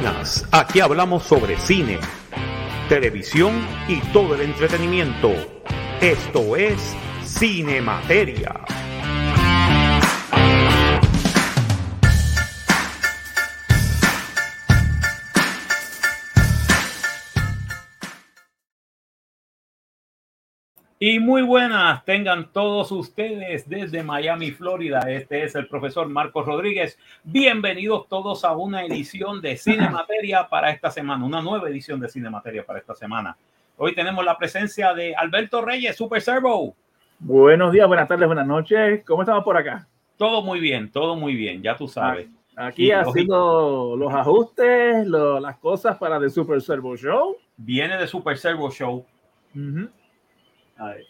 buenas, aquí hablamos sobre cine, televisión y todo el entretenimiento. Esto es Cine Materia. Y muy buenas tengan todos ustedes desde Miami, Florida. Este es el profesor Marcos Rodríguez. Bienvenidos todos a una edición de Cine Materia para esta semana, una nueva edición de Cine Materia para esta semana. Hoy tenemos la presencia de Alberto Reyes, Super Servo. Buenos días, buenas tardes, buenas noches. ¿Cómo estamos por acá? Todo muy bien, todo muy bien, ya tú sabes. Aquí haciendo los ajustes, las cosas para The Super Servo Show. Viene de Super Servo Show.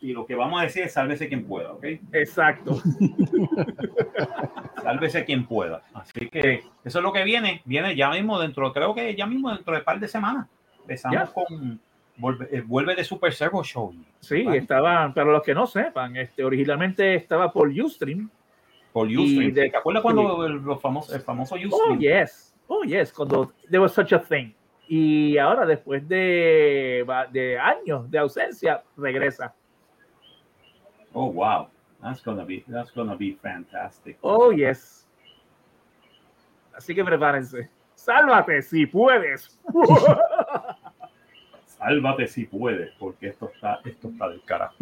Y lo que vamos a decir es sálvese quien pueda, ¿ok? Exacto. sálvese quien pueda. Así que eso es lo que viene. Viene ya mismo dentro, creo que ya mismo dentro de un par de semanas. Empezamos con eh, vuelve, de Super Servo Show. Sí, estaba, para los que no sepan, este, originalmente estaba por Ustream. Por Ustream. ¿Te acuerdas cuando el, famoso, el famoso Ustream? Oh, yes. Oh, yes. Cuando there was such a thing. Y ahora, después de, de años de ausencia, regresa. Oh, wow. That's gonna be, that's gonna be fantastic. Oh, yes. Así que prepárense. Sálvate si puedes. sálvate si puedes, porque esto está, esto está del carajo.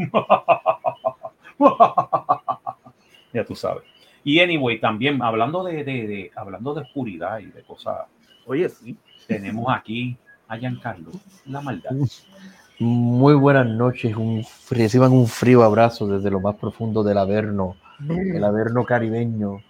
ya tú sabes. Y anyway, también hablando de, de, hablando de oscuridad y de cosas. Oye, sí. Tenemos aquí a Giancarlo, la maldad. Muy buenas noches, un, reciban un frío abrazo desde lo más profundo del Averno, el Averno caribeño.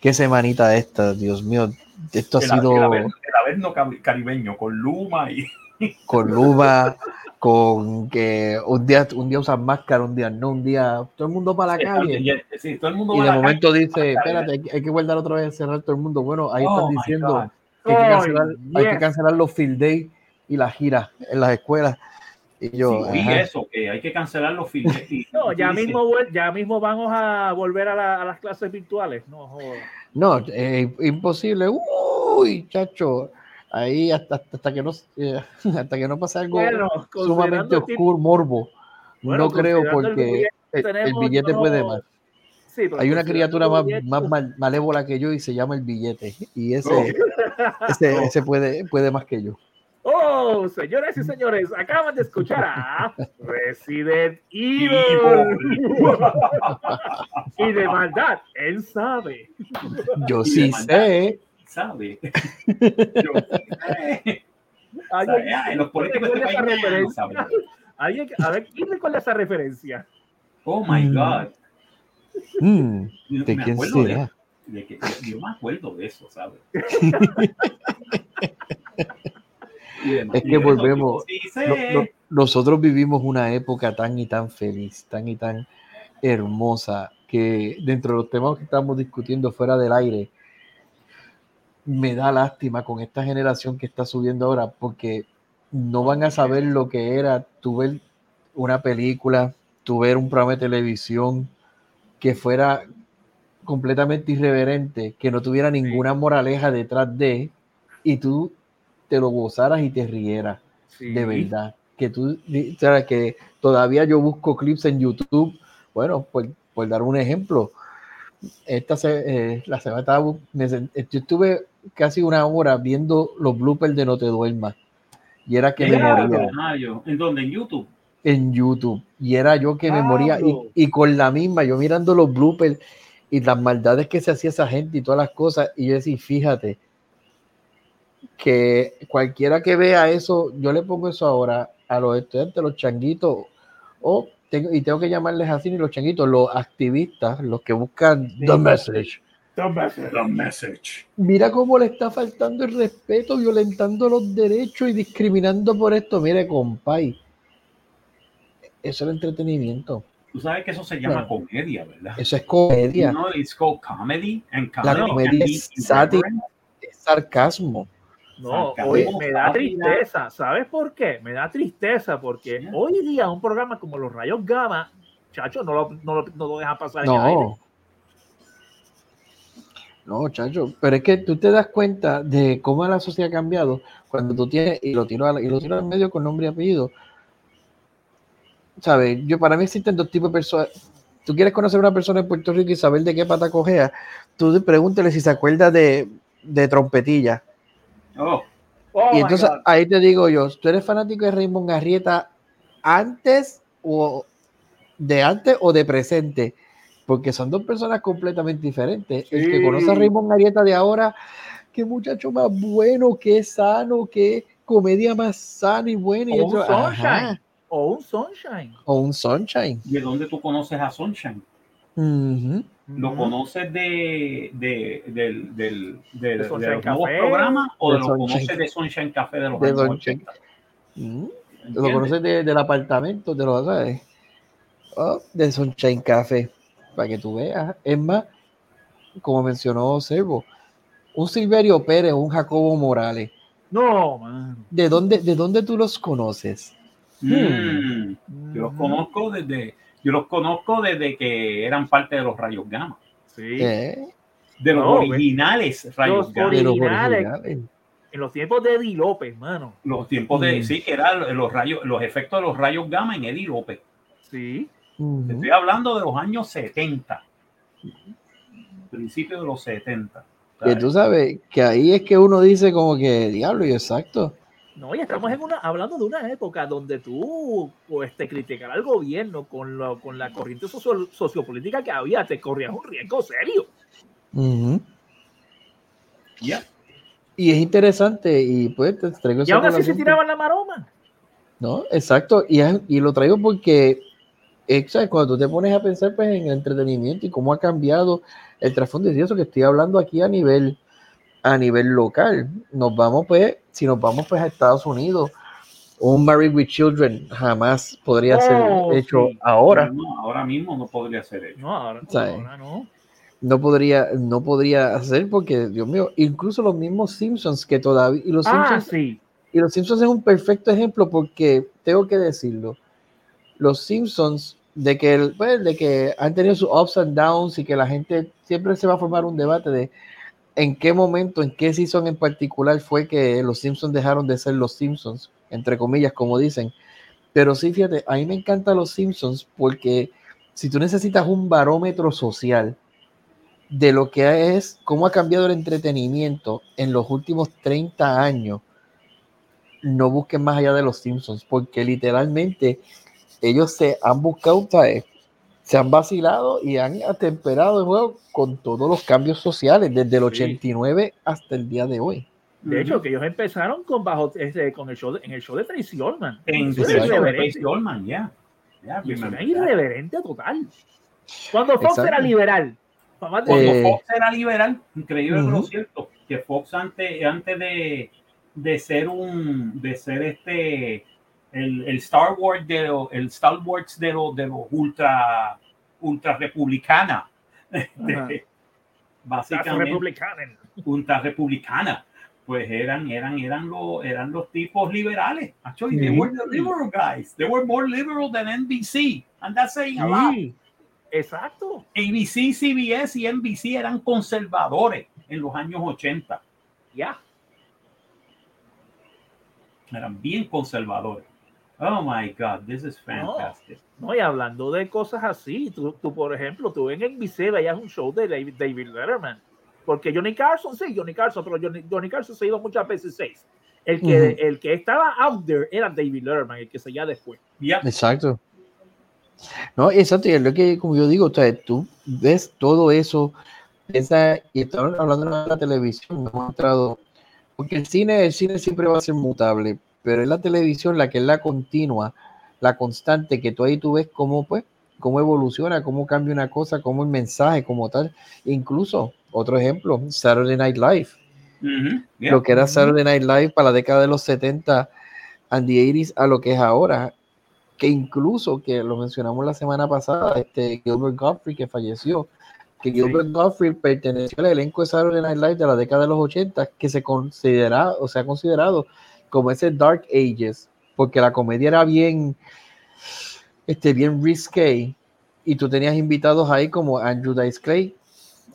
¿Qué, semanita esta, Dios mío. Esto ha sido. El averno, caribeño, con Luma y con Luma, con que un día, un día usan máscara, un día no, un día todo el mundo para la calle. y de momento dice, espérate, hay, que guardar otra vez, cerrar todo el mundo. Bueno, ahí están oh diciendo que hay, que cancelar, hay que cancelar los field day y las giras en las escuelas. Y yo, sí, eso, que hay que cancelar los field day. no, ya mismo, ya mismo vamos a volver a, las clases virtuales. No, no es imposible. Uy, chacho ahí hasta, hasta que no eh, hasta que no pase algo sumamente oscuro, morbo. no creo porque el billete, puede más. Hay una criatura más, más malévola que yo y se llama el billete. Y ese, oh. ese, ese, puede, puede más que yo. Oh, señoras y señores, acaban de escuchar a Resident Evil. y de maldad, él sabe. Yo sí sé sabe. Yo, los políticos de este saben. a ver, ¿quién recuerda esa referencia? Oh my mm. God. Mm, ¿De quién será? De, que, yo me acuerdo de eso, ¿sabes? es que volvemos. nosotros vivimos una época tan y tan feliz, tan y tan hermosa, que dentro de los temas que estamos discutiendo fuera del aire, me da lástima con esta generación que está subiendo ahora, porque no van a saber lo que era tu ver una película, tu ver un programa de televisión que fuera completamente irreverente, que no tuviera ninguna moraleja detrás de, y tú te lo gozaras y te rieras, de verdad. Que tú, sabes que todavía yo busco clips en YouTube, bueno, por, por dar un ejemplo, esta se, eh, la semana estaba, yo estuve casi una hora viendo los bloopers de No Te Duermas. Y era que me moría. ¿En dónde? ¿En YouTube? En YouTube. Y era yo que me moría. Y, con la misma, yo mirando los bloopers y las maldades que se hacía esa gente y todas las cosas. Y yo decía, fíjate, que cualquiera que vea eso, yo le pongo eso ahora a los estudiantes, los changuitos, o tengo, y tengo que llamarles así, ni los changuitos, los activistas, los que buscan the message The message. Mira cómo le está faltando el respeto, violentando los derechos y discriminando por esto. Mire, compay. Eso es el entretenimiento. Tú sabes que eso se llama comedia, ¿verdad? Eso es comedia. No, it's called comedy. And comedy La comedia es, es sarcasmo. No, hoy me da tristeza. ¿Sabes por qué? Me da tristeza porque hoy día un programa como los Rayos Gamma, chacho, no lo, no lo, no lo deja pasar. No. No, chacho, pero es que tú te das cuenta de cómo la sociedad ha cambiado cuando tú tienes, y lo tiro, y lo tiro al medio con nombre y apellido. ¿Sabes? Yo, para mí existen dos tipos de personas. Tú quieres conocer a una persona en Puerto Rico y saber de qué pata cojea, tú pregúntale si se acuerda de, de trompetilla. Oh. oh y entonces ahí te digo yo, ¿tú eres fanático de Raymond Garrieta antes o de antes o de presente? porque son dos personas completamente diferentes. El que conoce a Raymond Arieta de ahora, qué muchacho más bueno, qué sano, qué comedia más sana y buena. O un Sunshine. O un Sunshine. O un Sunshine. ¿Y de dónde tú conoces a Sunshine? ¿Lo conoces de, de, del, del, de, de, los nuevos programas o lo conoces de Sunshine Café de los de años 80? Lo conoces del apartamento, de los, ¿sabes? Oh, de Sunshine Café para que tú veas. Es más, como mencionó Servo, un Silverio Pérez, un Jacobo Morales. No, man. ¿De dónde, de dónde tú los conoces? Hmm. Yo los conozco desde, yo los conozco desde que eran parte de los rayos gamma. Sí. ¿Eh? De los originales rayos gamma. Originales. En los tiempos de Eddie López, mano. Los tiempos de, mm. sí, que eran los rayos, los efectos de los rayos gamma en Eddie López. Sí. Estoy hablando de los años 70, principio de los 70. Que tú sabes que ahí es que uno dice como que diablo y exacto. No, y estamos en una, hablando de una época donde tú, pues, te criticar al gobierno con, con la corriente sociopolítica que había, te corrías un riesgo serio. Ya. Y es interesante, y pues te traigo Y aún así se tiraban la maroma. No, exacto, y, y lo traigo porque Exacto, cuando tú te pones a pensar pues, en el entretenimiento y cómo ha cambiado el trasfondo de eso que estoy hablando aquí a nivel a nivel local. Nos vamos pues, si nos vamos pues a Estados Unidos, un Married with Children jamás podría ser oh, hecho ahora. No, ahora mismo no podría ser hecho. No, ahora, no. No podría, no podría hacer porque, Dios mío, incluso los mismos Simpsons que todavía y los ah, Simpsons y los Simpsons es un perfecto ejemplo porque tengo que decirlo los Simpsons de que, pues, de que han tenido sus ups and downs y que la gente siempre se va a formar un debate de en qué momento, en qué season en particular fue que los Simpsons dejaron de ser los Simpsons, entre comillas, como dicen. Pero sí, fíjate, a mí me encantan los Simpsons porque si tú necesitas un barómetro social de lo que es, cómo ha cambiado el entretenimiento en los últimos 30 años, no busquen más allá de los Simpsons, porque literalmente ellos se han buscado, se han vacilado y han atemperado el juego con todos los cambios sociales desde el 89 hasta el día de hoy. De hecho, que ellos empezaron con bajo este, con el show de, en el show de Tracy Ullman. En el show de Tracy Ullman, ya. Yeah. irreverente total. Cuando Fox era liberal. Cuando eh, Fox era liberal, increíble, pero cierto, que Fox antes, antes de, de ser un, de ser este el, Star Wars de lo, el Star Wars de los de los ultra ultra republicana. Básicamente ultra republicana. pues eran eran eran los eran los tipos liberales actually they were the liberal guys. They were more liberal than NBC and that's saying a lot. Exacto. ABC CBS y NBC eran conservadores en los años 80 ya. Eran bien conservadores Oh my God, this is fantastic. No, y hablando de cosas así, tú, tú por ejemplo, tú en NBC veías un show de David, David Letterman, porque Johnny Carson, sí, Johnny Carson, pero Johnny, Johnny Carson se ha ido muchas veces seis. El que, el que estaba out there era David Letterman, el que seguía después. Exacto. No, exacto, y es lo que, como yo digo, tú ves todo eso, esa, y estamos hablando de la televisión, me hemos entrado, porque el cine, el cine siempre va a ser mutable, pero es la televisión la que es la continua, la constante, que tú ahí tú ves cómo, pues, cómo evoluciona, cómo cambia una cosa, cómo el mensaje como tal. Incluso, otro ejemplo, Saturday Night Live. Lo que era Saturday Night Live para la década de los 70 and the 80s a lo que es ahora. Que incluso, que lo mencionamos la semana pasada, este Gilbert Godfrey que falleció, que Gilbert Godfrey perteneció al elenco de Saturday Night Live de la década de los 80, que se considera, o se ha considerado como ese Dark Ages, porque la comedia era bien, este, bien risque, y tú tenías invitados ahí como Andrew Dice Clay,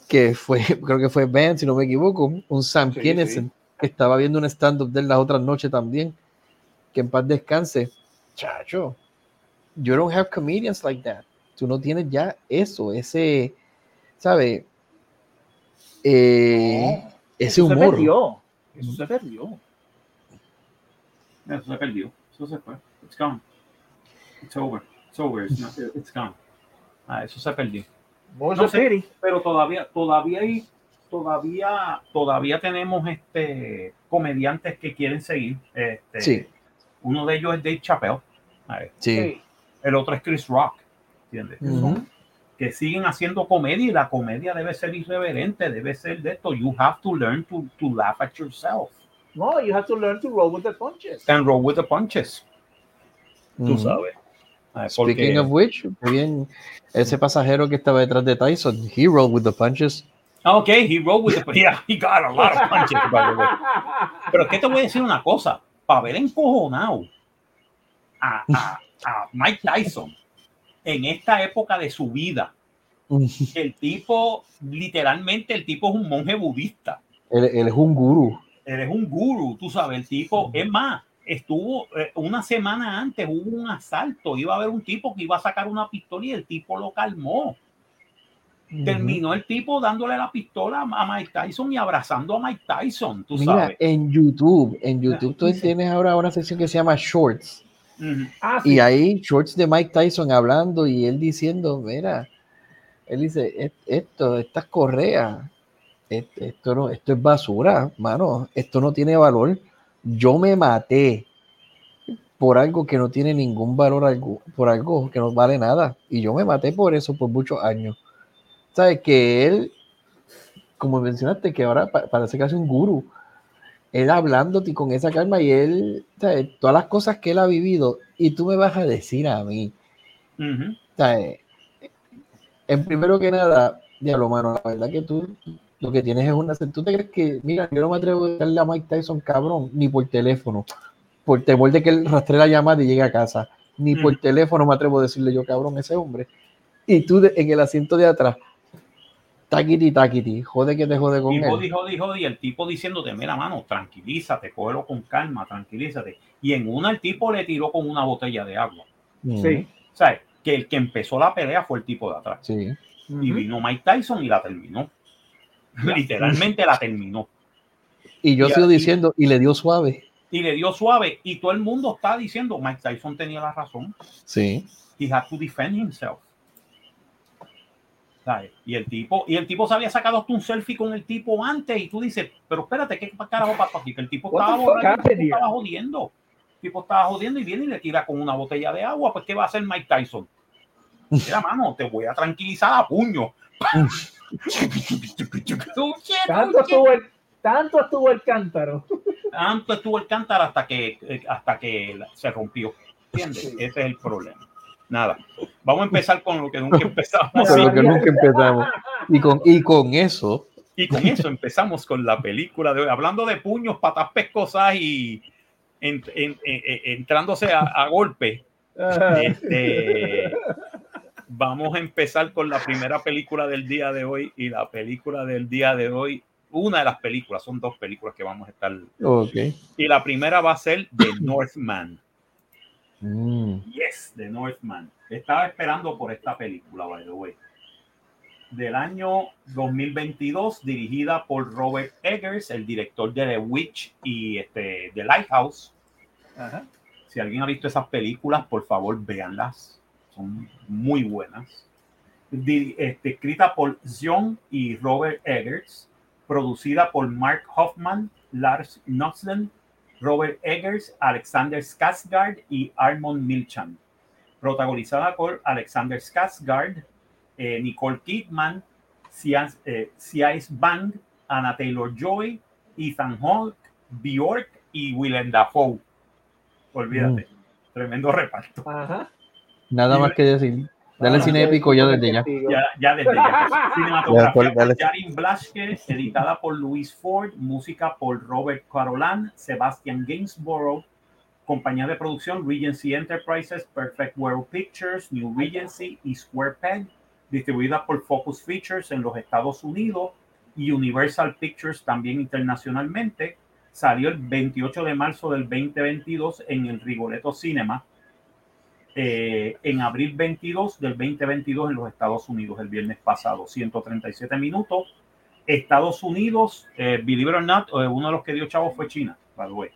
que fue, creo que fue Ben, si no me equivoco, un Sam sí, que estaba viendo un stand-up de él las otras noches también, que en paz descanse. Chacho, you don't have comedians like that. Tú no tienes ya eso, ese, ¿sabe? Eh, ese humor. Se perdió. Eso se perdió. Eso se perdió. Eso se fue. It's gone. It's over. It's over. It's, not, it's gone. Ah, eso se perdió. No sé, pero todavía, todavía hay, todavía, todavía tenemos este comediantes que quieren seguir. Este, sí. Uno de ellos es Dave Chappelle. Sí. El otro es Chris Rock. ¿Entiendes? Uh -huh. Que siguen haciendo comedia y la comedia debe ser irreverente, debe ser de esto. You have to learn to, to laugh at yourself. No, you have to learn to roll with the punches. And roll with the punches. -huh. Tú sabes. Speaking of which, bien, ese pasajero que estaba detrás de Tyson, he rolled with the punches. Okay, he rolled with the yeah, he got a lot of punches. by the way. Pero que te voy a decir una cosa, para haber encojonado a, a, a Mike Tyson en esta época de su vida, el tipo, literalmente, el tipo es un monje budista. Él, él es un gurú. Él es un gurú, tú sabes, el tipo, es más, estuvo eh, una semana antes, hubo un asalto, iba a haber un tipo que iba a sacar una pistola y el tipo lo calmó. Uh -huh. Terminó el tipo dándole la pistola a Mike Tyson y abrazando a Mike Tyson, tú Mira, sabes. en YouTube, en YouTube tú Sí. tienes ahora una sección que se llama Shorts. Uh -huh. Ah, Y hay shorts de Mike Tyson hablando y él diciendo, mira, él dice, "Et- esto, estas correas, esto, no, esto es basura, mano, esto no tiene valor. Yo me maté por algo que no tiene ningún valor, algo, por algo que no vale nada. Y yo me maté por eso por muchos años. ¿Sabes? Que él, como mencionaste, que ahora pa- parece hace un gurú. Él hablándote con esa calma y él, ¿sabes? Todas las cosas que él ha vivido y tú me vas a decir a mí, Uh -huh. ¿sabes? En primero que nada, diablo, mano, la verdad que tú lo que tienes es una... ¿Tú te crees que, mira, yo no me atrevo a darle a Mike Tyson, cabrón, ni por teléfono, por temor de que él rastree la llamada y llegue a casa, ni por Mm. teléfono me atrevo a decirle yo, cabrón, ese hombre. Y tú de- en el asiento de atrás, taquiti, taquiti, jode que te jode con Y él. jodi, jodi, jodi, y el tipo diciéndote, mira, mano, tranquilízate, cógelo con calma, tranquilízate. Y en una el tipo le tiró con una botella de agua. Mm, Sí. ¿Sabes? Que el que empezó la pelea fue el tipo de atrás. Sí. Y vino Mike Tyson y la terminó. Literalmente la terminó. Y yo Y sigo aquí- diciendo, y le dio suave. Y le dio suave. Y todo el mundo está diciendo, Mike Tyson tenía la razón. Sí. He had to defend himself. ¿Sabes? Y el tipo, y el tipo se había sacado hasta un selfie con el tipo antes, y tú dices, pero espérate, ¿qué carajo pasó aquí? Que el tipo estaba, borracho, el tipo estaba jodiendo. El tipo estaba jodiendo y viene y le tira con una botella de agua. Pues, ¿qué va a hacer Mike Tyson? Mira, mano, te voy a tranquilizar a puño. Tanto estuvo el, tanto estuvo el cántaro. Tanto estuvo el cántaro hasta que, eh, hasta que se rompió. ¿Entiendes? Ese es el problema. Nada. Vamos a empezar con lo que nunca empezamos. Con lo que nunca empezamos. Y con, y con eso, Y con eso empezamos con la película de hoy. Hablando de puños, patas pescosas y en- en- en- en- entrándose a, a golpe. Este, vamos a empezar con la primera película del día de hoy. Y la película del día de hoy, una de las películas, son dos películas que vamos a estar. ok. Y la primera va a ser The Northman. Mm, Yes, The Northman. Estaba esperando por esta película, by the way. Del año 2022, dirigida por Robert Eggers, el director de The Witch y este, The Lighthouse. Ajá. Si alguien ha visto esas películas, por favor, véanlas. Son muy buenas. Este, escrita por John y Robert Eggers, producida por Mark Hoffman, Lars Noxlen, Robert Eggers, Alexander Skarsgård y Armand Milchan. Protagonizada por Alexander Skarsgård, eh, Nicole Kidman, Cias, eh, Bang, Anna Taylor-Joy, Ethan Hawke, Bjork y Willem Dafoe. Olvídate. Tremendo reparto. Ajá. Nada más que decir. Dale Ah, cine épico ya desde ya. Ya, ya desde ya. Cinematografía por- Jarin Blaschke, editada por Louis Ford, música por Robert Carolan, Sebastian Gainsborough, compañía de producción Regency Enterprises, Perfect World Pictures, New Regency y Square Peg, distribuida por Focus Features en los Estados Unidos y Universal Pictures también internacionalmente. Salió el 28 de marzo del 2022 en el Rigoletto Cinema. Eh, en abril 22 del 2022 en los Estados Unidos, el viernes pasado, 137 minutos. Estados Unidos, eh, believe it or not, eh, uno de los que dio chavo fue China, by the way.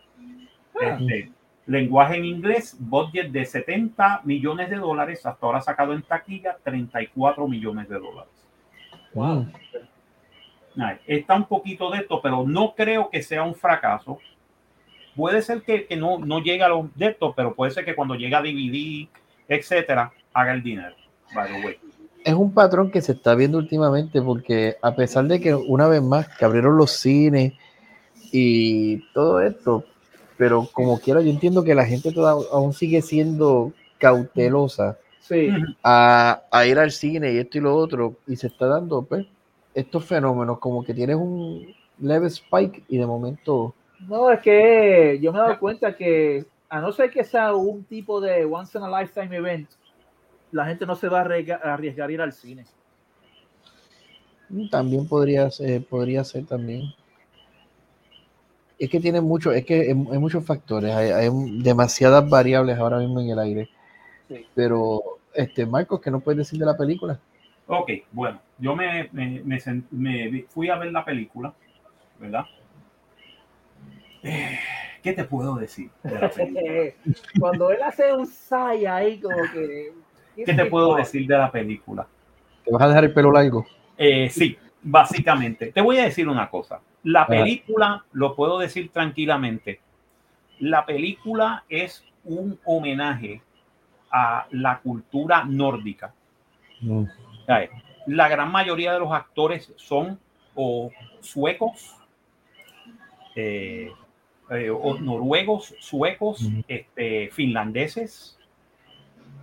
Ah. Este, lenguaje en inglés, budget de 70 millones de dólares, hasta ahora sacado en taquilla 34 millones de dólares. Wow. Está un poquito de esto, pero no creo que sea un fracaso. Puede ser que, que no, no llegue a los de esto, pero puede ser que cuando llegue a DVD, etcétera, haga el dinero. By the way. Es un patrón que se está viendo últimamente porque a pesar de que una vez más que abrieron los cines y todo esto, pero como quiera, yo entiendo que la gente aún sigue siendo cautelosa a, a, ir al cine y esto y lo otro, y se está dando pues, estos fenómenos, como que tienes un leve spike y de momento... No, es que yo me he dado cuenta que a no ser que sea un tipo de once in a lifetime event, la gente no se va a arriesgar, a ir al cine. También podría ser, podría ser también es que tiene mucho, es que hay, muchos factores, hay, demasiadas variables ahora mismo en el aire. Pero, este, Marcos, ¿qué no puedes decir de la película? Ok, bueno, yo me, me, me, fui a ver la película, ¿verdad? Eh, ¿Qué te puedo decir? Cuando él hace un say ahí, como que. ¿Qué, te puedo decir de la película? ¿Te vas a dejar el pelo largo? Eh, sí, básicamente. Te voy a decir una cosa. La película, lo puedo decir tranquilamente, la película es un homenaje a la cultura nórdica. Mm. La gran mayoría de los actores son o suecos, eh, eh, o noruegos, suecos, este, finlandeses.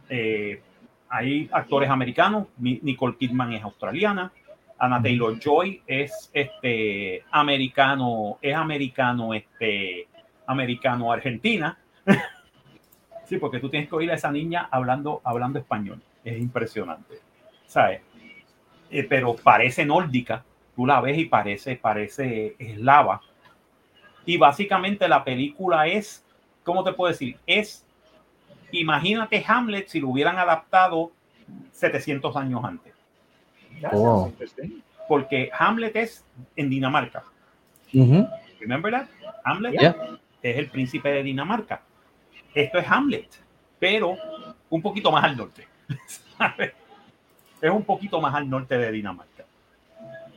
Eh, hay actores americanos, Nicole Kidman es australiana, Anna Taylor Joy es este americano, es americano, este americano argentina. sí, porque tú tienes que oír a esa niña hablando, hablando español. Es impresionante. ¿Sabes? Eh, pero parece nórdica. Tú la ves y parece, parece eslava. Y básicamente la película es, ¿cómo te puedo decir? Es, imagínate Hamlet si lo hubieran adaptado 700 años antes. Oh. Porque Hamlet es en Dinamarca. Remember that? Hamlet es el príncipe de Dinamarca. Esto es Hamlet, pero un poquito más al norte. es un poquito más al norte de Dinamarca.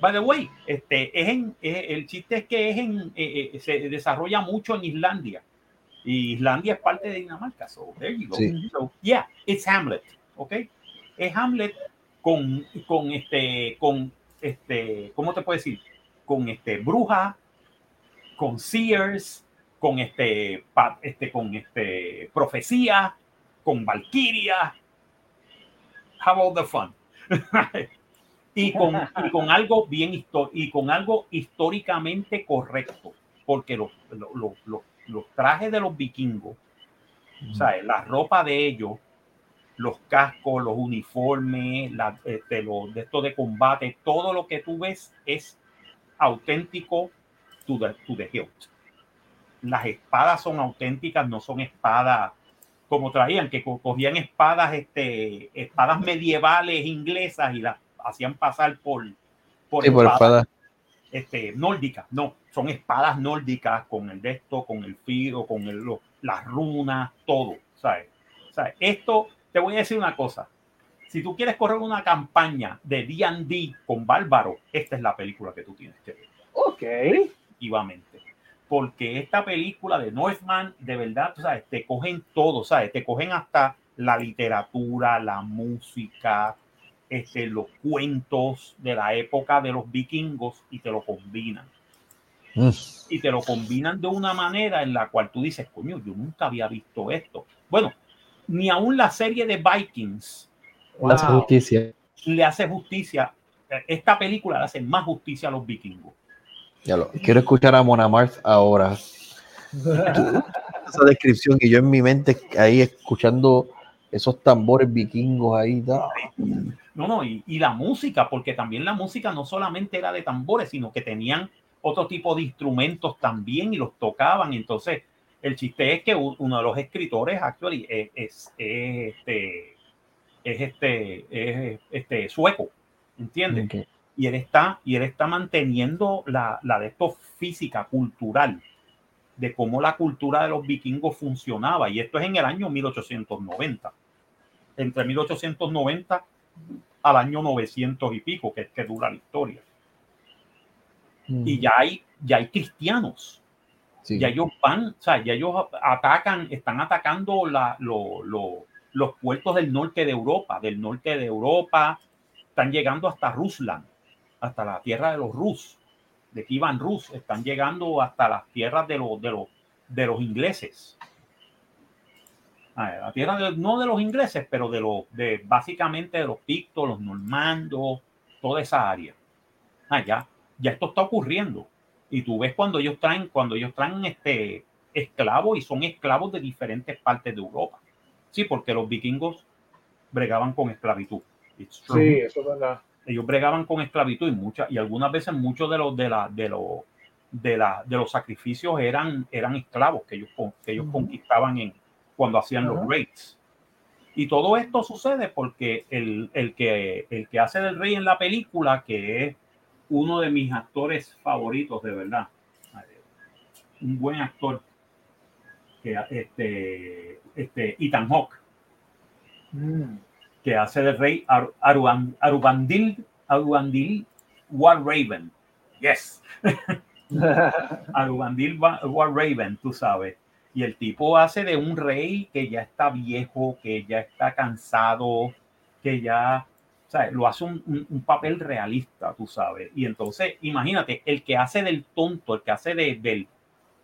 By the way, este, es en, el chiste es que es en, eh, eh, se desarrolla mucho en Islandia. Y Islandia es parte de Dinamarca. So, there you go. So, yeah, it's Hamlet. ¿Ok? Es Hamlet con, con este, con este, ¿cómo te puedo decir? Con este bruja, con Sears, con este, este, con este profecía, con Valkyria. How about the fun? y, con, y con algo bien y con algo históricamente correcto, porque los, los, los, los trajes de los vikingos, o sea, la ropa de ellos los cascos, los uniformes, la, este, los de esto de combate, todo lo que tú ves es auténtico to the, to the hilt. Las espadas son auténticas, no son espadas como traían, que cogían espadas, este, espadas medievales inglesas y las hacían pasar por, por, espadas, Este, nórdicas. No, son espadas nórdicas con el de esto, con el filo, con el, las runas, todo. ¿sabes? ¿sabes? Esto te voy a decir una cosa. Si tú quieres correr una campaña de D&D con Bárbaro, esta es la película que tú tienes que ver. Ok. Efectivamente. Porque esta película de Northman, de verdad, tú sabes, te cogen todo, ¿sabes? Te cogen hasta la literatura, la música, este, los cuentos de la época de los vikingos y te lo combinan. Mm. Y te lo combinan de una manera en la cual tú dices, coño, yo nunca había visto esto. Bueno, ni aún la serie de Vikings le hace justicia. Le hace justicia. Esta película le hace más justicia a los vikingos. Ya lo, quiero escuchar a Mona Mars ahora. Esa descripción y yo en mi mente ahí escuchando esos tambores vikingos ahí. No, no, y, y, la música, porque también la música no solamente era de tambores, sino que tenían otro tipo de instrumentos también y los tocaban. Entonces, el chiste es que uno de los escritores, actually, es, es, este, es este, es este sueco, ¿entiendes? Y él está, y él está manteniendo la, la de esto física, cultural, de cómo la cultura de los vikingos funcionaba. Y esto es en el año 1890. Entre 1890 al año 900 y pico, que es que dura la historia. Y ya hay, ya hay cristianos. Ya ellos van, o sea, ya ellos atacan, están atacando la, los puertos del norte de Europa, del norte de Europa, están llegando hasta Rusland, hasta la tierra de los Rus, de Kivan Rus, están llegando hasta las tierras de los, de los, de los ingleses. La tierra no de los ingleses, pero de los, de básicamente de los pictos, los normandos, toda esa área. Ah, ya, ya esto está ocurriendo. Y tú ves cuando ellos traen, cuando ellos traen este esclavos y son esclavos de diferentes partes de Europa. Sí, porque los vikingos bregaban con esclavitud. Sí, eso es verdad. Ellos bregaban con esclavitud y muchas, y algunas veces muchos de los de la, de los de la, de los sacrificios eran, eran esclavos que ellos, que ellos conquistaban en, cuando hacían los raids. Y todo esto sucede porque el, el, que, el que hace del rey en la película, que es uno de mis actores favoritos, de verdad, un buen actor, que este, este Ethan Hawke, mm. que hace del rey Arubandil, Arubandil War Raven. Yes. Arubandil War Raven, tú sabes. Y el tipo hace de un rey que ya está viejo, que ya está cansado, que ya, lo hace un, un, papel realista, tú sabes. Y entonces, imagínate, el que hace del tonto, el que hace de, del,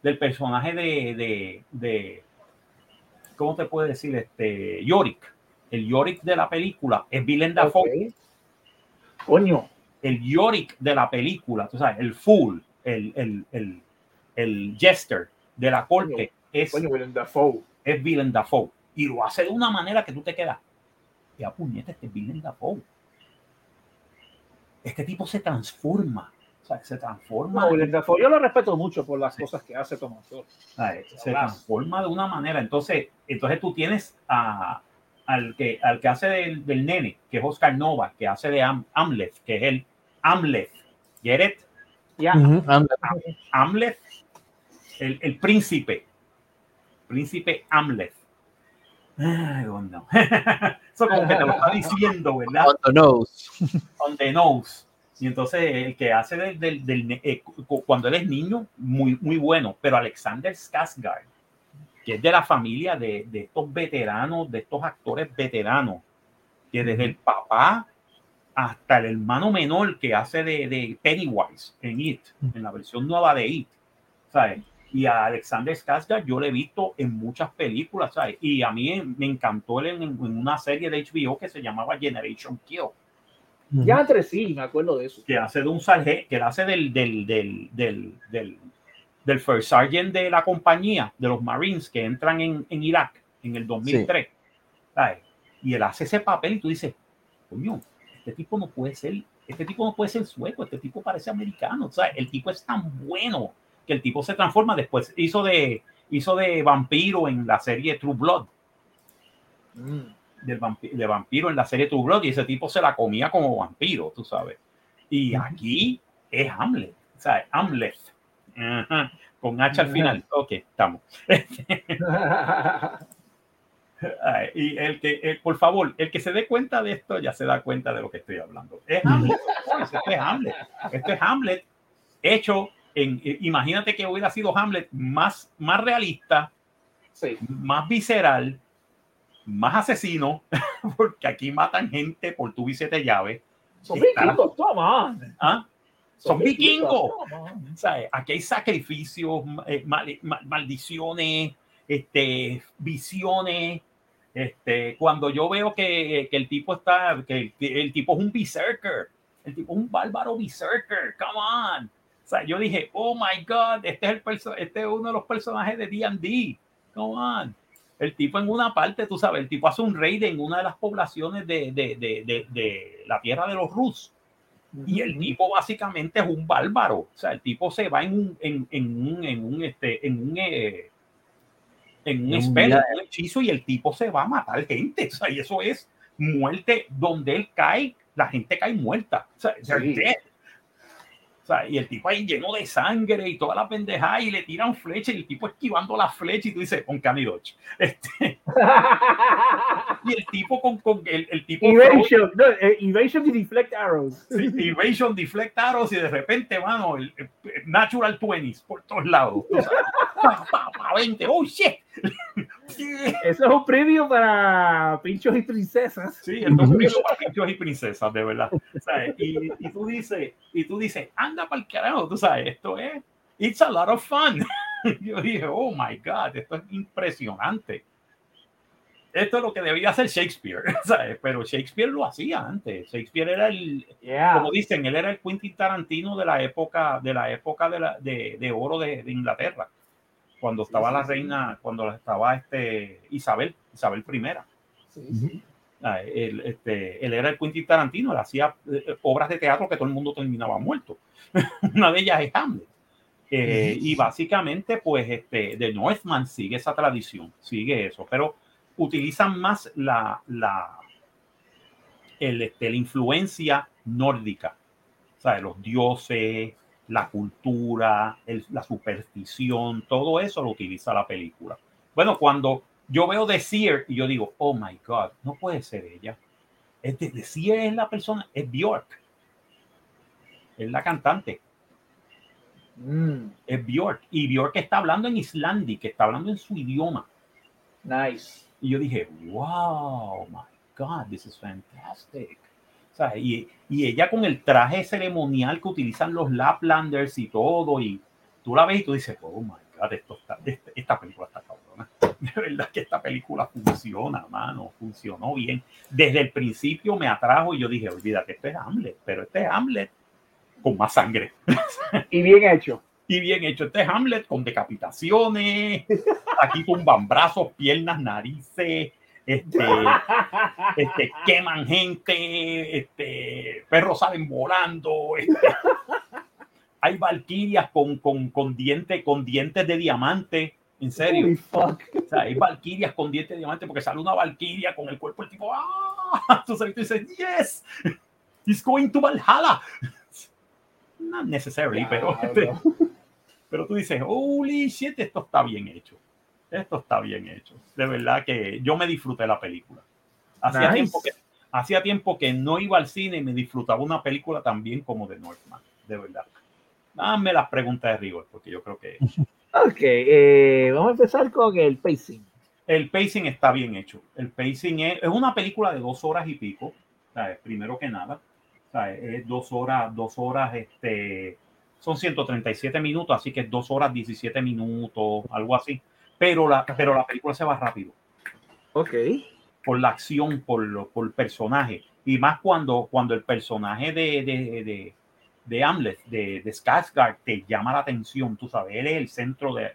del personaje de, de, de, ¿cómo te puede decir? Este, Yorick. El Yorick de la película es Willem Dafoe. Coño. El Yorick de la película, tú sabes, el fool, el, el, el, el jester de la corte es, Willem Dafoe. es Willem Dafoe. Y lo hace de una manera que tú te quedas. Ya puñeta, este es Willem Dafoe. Este tipo se transforma. O sea, se transforma. No, Willem Dafoe, yo lo respeto mucho por las cosas que hace como actor. Se transforma de una manera. Entonces, entonces tú tienes a, al, que, al que hace del, del, nene, que es Oscar Nova, que hace de Am, Amleth, que es el Amleth. ¿Get Ya. Amleth, el, el príncipe príncipe Amleth. Ay, no. Eso como que te lo está diciendo, ¿verdad? On the nose. On the nose. Y entonces el que hace del, del, del eh, cuando él es niño, muy, muy bueno, pero Alexander Skarsgård, que es de la familia de, de estos veteranos, de estos actores veteranos, que desde el papá hasta el hermano menor que hace de, de Pennywise en It, en la versión nueva de It, ¿sabes? Y a Alexander Skarsgård yo lo he visto en muchas películas, ¿sabes? Y a mí me encantó él en, en, una serie de HBO que se llamaba Generation Kill. Ya entre sí, me acuerdo de eso. Que hace de un sargento, que hace del, del, del, del, del, del first sergeant de la compañía, de los Marines que entran en, en Irak en el 2003. Sí. ¿sabes? Y él hace ese papel y tú dices, coño, este tipo no puede ser, este tipo no puede ser sueco, este tipo parece americano, sea, el tipo es tan bueno que el tipo se transforma. Después hizo de, hizo de vampiro en la serie True Blood. Mm. Del vampiro, de vampiro en la serie True Blood y ese tipo se la comía como vampiro, tú sabes. Y aquí es Hamlet, o sea, Hamlet. Con H al final. Ok, estamos. y el que, el, por favor, el que se dé cuenta de esto ya se da cuenta de lo que estoy hablando. Es Hamlet. Esto es Hamlet. Esto es Hamlet hecho en, eh, imagínate que hubiera sido Hamlet más, más realista, sí. más visceral, más asesino, porque aquí matan gente por tu bicete llave. Son vikingos, toma. ¿Ah? Son, Son vikingos. ¿Sabes? Aquí hay sacrificios, eh, mal, mal, maldiciones, este, visiones. Este, cuando yo veo que, que el tipo está, que, que el tipo es un berserker, el tipo es un bárbaro berserker, come on sea, yo dije, oh my God, este es, el este es uno de los personajes de D&D. Come on. El tipo en una parte, tú sabes, el tipo hace un raid en una de las poblaciones de, de, de, de la tierra de los Rus. Y el tipo básicamente es un bárbaro. O sea, el tipo se va en un, en, en un, en un, este, en un, eh, en un un hechizo, y el tipo se va a matar gente. O sea, y eso es muerte donde él cae, la gente cae muerta. O sea, sí. O sea, y el tipo ahí lleno de sangre y toda la pendejada y le tiran flecha y el tipo esquivando la flecha y tú dices, con Canidoch. Este, y el tipo con, con el, el, tipo... Evasion, no, eh, evasion y deflect arrows. Sí, evasion, deflect arrows y de repente, mano, el, el natural 20s por todos lados. pa, pa, pa, 20, oh shit. Eso es un premio para pinchos y princesas. Sí, es un premio para pinchos y princesas, de verdad. ¿Sabes? Y, y, tú dices, y tú dices, anda para el carajo, tú sabes, esto es, it's a lot of fun. Yo dije, oh my God, esto es impresionante. Esto es lo que debía hacer Shakespeare, ¿sabes? Pero Shakespeare lo hacía antes. Shakespeare era el, yeah. como dicen, él era el Quentin Tarantino de la época, de la época de, la, de, de oro de, de Inglaterra cuando estaba sí, sí, la reina, cuando estaba este Isabel, Isabel I. Sí, él, este, él, era el Quentin Tarantino, él hacía eh, obras de teatro que todo el mundo terminaba muerto. Una de ellas es Hamlet. Eh, y básicamente, pues, este, de Northman sigue esa tradición, sigue eso, pero utilizan más la, la, el, este, la influencia nórdica, o sea, los dioses, la cultura, el, la superstición, todo eso lo utiliza la película. Bueno, cuando yo veo The Seer y yo digo, oh my God, no puede ser ella. Es de, The Seer es la persona, es Bjork. Es la cantante. Mm. Es Bjork. Y Bjork está hablando en Islandi, que está hablando en su idioma. Nice. Y yo dije, wow, my God, this is fantastic. Sea, y, y, ella con el traje ceremonial que utilizan los Laplanders y todo, y tú la ves y tú dices, oh my God, esto está, esta, película está cabrona. De verdad que esta película funciona, mano, funcionó bien. Desde el principio me atrajo y yo dije, olvídate, este es Hamlet, pero este es Hamlet con más sangre. Y bien hecho. Y bien hecho. Este es Hamlet con decapitaciones, aquí tumban brazos, piernas, narices, este, este, queman gente, este, perros salen volando, este, hay valquirias con, con, con, diente, con dientes de diamante, en serio. O sea, hay valquirias con dientes de diamante porque sale una valquiria con el cuerpo el tipo, ¡ah! Entonces tú dices, ¡yes! He's going to Valhalla. Not necessarily, pero, pero tú dices, holy shit, esto está bien hecho esto está bien hecho. De verdad que yo me disfruté la película. Hacía, nice. tiempo, que, hacía tiempo que no iba al cine y me disfrutaba una película tan bien como de Northman, de verdad. Dame las preguntas de rigor, porque yo creo que... Ok, eh, vamos a empezar con el pacing. El pacing está bien hecho. El pacing es, es una película de dos horas y pico, ¿sabes? primero que nada. ¿sabes? Es dos horas, dos horas, este, son 137 minutos, así que es dos horas 17 minutos, algo así pero la, pero la película se va rápido. Ok. Por la acción, por, lo, por el personaje. Y más cuando, cuando el personaje de, de, de, de Hamlet, de, de Skarsgård, te llama la atención. Tú sabes, él es el centro de.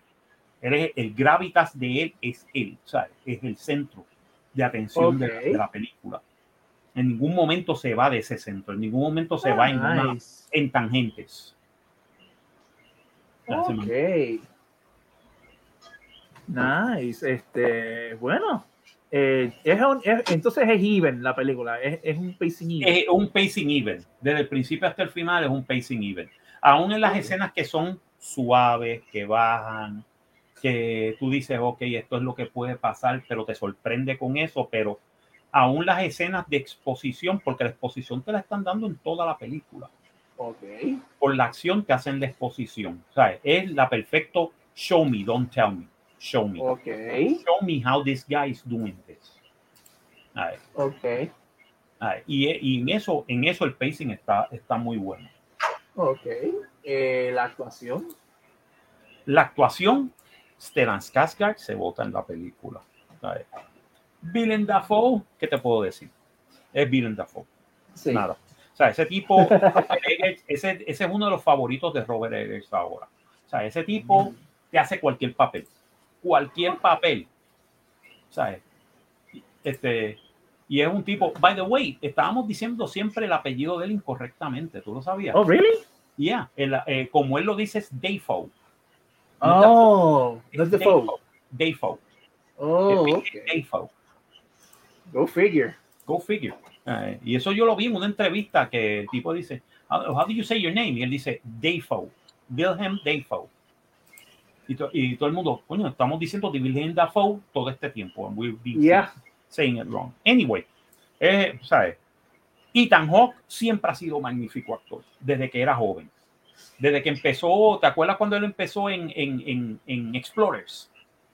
Él es, el gravitas de él es él, ¿sabes? Es el centro de atención okay. de, de, la película. En ningún momento se va de ese centro, en ningún momento se ah, va en, nice. una, en tangentes. Ok. Nice, este, bueno, eh, es un, es, entonces es even la película, es, es, un pacing even. Es un pacing even, desde el principio hasta el final es un pacing even. Aún en las okay. escenas que son suaves, que bajan, que tú dices, ok, esto es lo que puede pasar, pero te sorprende con eso, pero aún las escenas de exposición, porque la exposición te la están dando en toda la película. Okay. Por la acción que hacen la exposición. O sea, es la perfecto show me, don't tell me show me. Okay. Show me how this guy is doing this. Okay. Right. Y, y, en eso, en eso el pacing está, está muy bueno. Ok. Eh, la actuación. La actuación, Stellan Skarsgård se vota en la película. Right. Willem Dafoe, ¿qué te puedo decir? Es Willem Dafoe. Sí. Nada. O sea, ese tipo, ese, ese es uno de los favoritos de Robert Eggers ahora. O sea, ese tipo mm. te hace cualquier papel cualquier papel. ¿sabes? Este, y es un tipo, by the way, estábamos diciendo siempre el apellido de él incorrectamente, ¿tú lo sabías? Oh, really? Yeah, eh, como él lo dice es Dayfo. oh, no es Defoe. Dayfo. Oh, okay. Go figure. Go figure. Uh, y eso yo lo vi en una entrevista que el tipo dice, how, how do you say your name? Y él dice, Dayfo. Wilhelm Dafoe. Y, to, y, todo el mundo, coño, estamos diciendo Wilhelm Dafoe todo este tiempo. And we've been yeah. saying it wrong. Anyway, eh, ¿sabes? Ethan Hawke siempre ha sido magnífico actor, desde que era joven. Desde que empezó, ¿te acuerdas cuando él empezó en, en, en, en Explorers?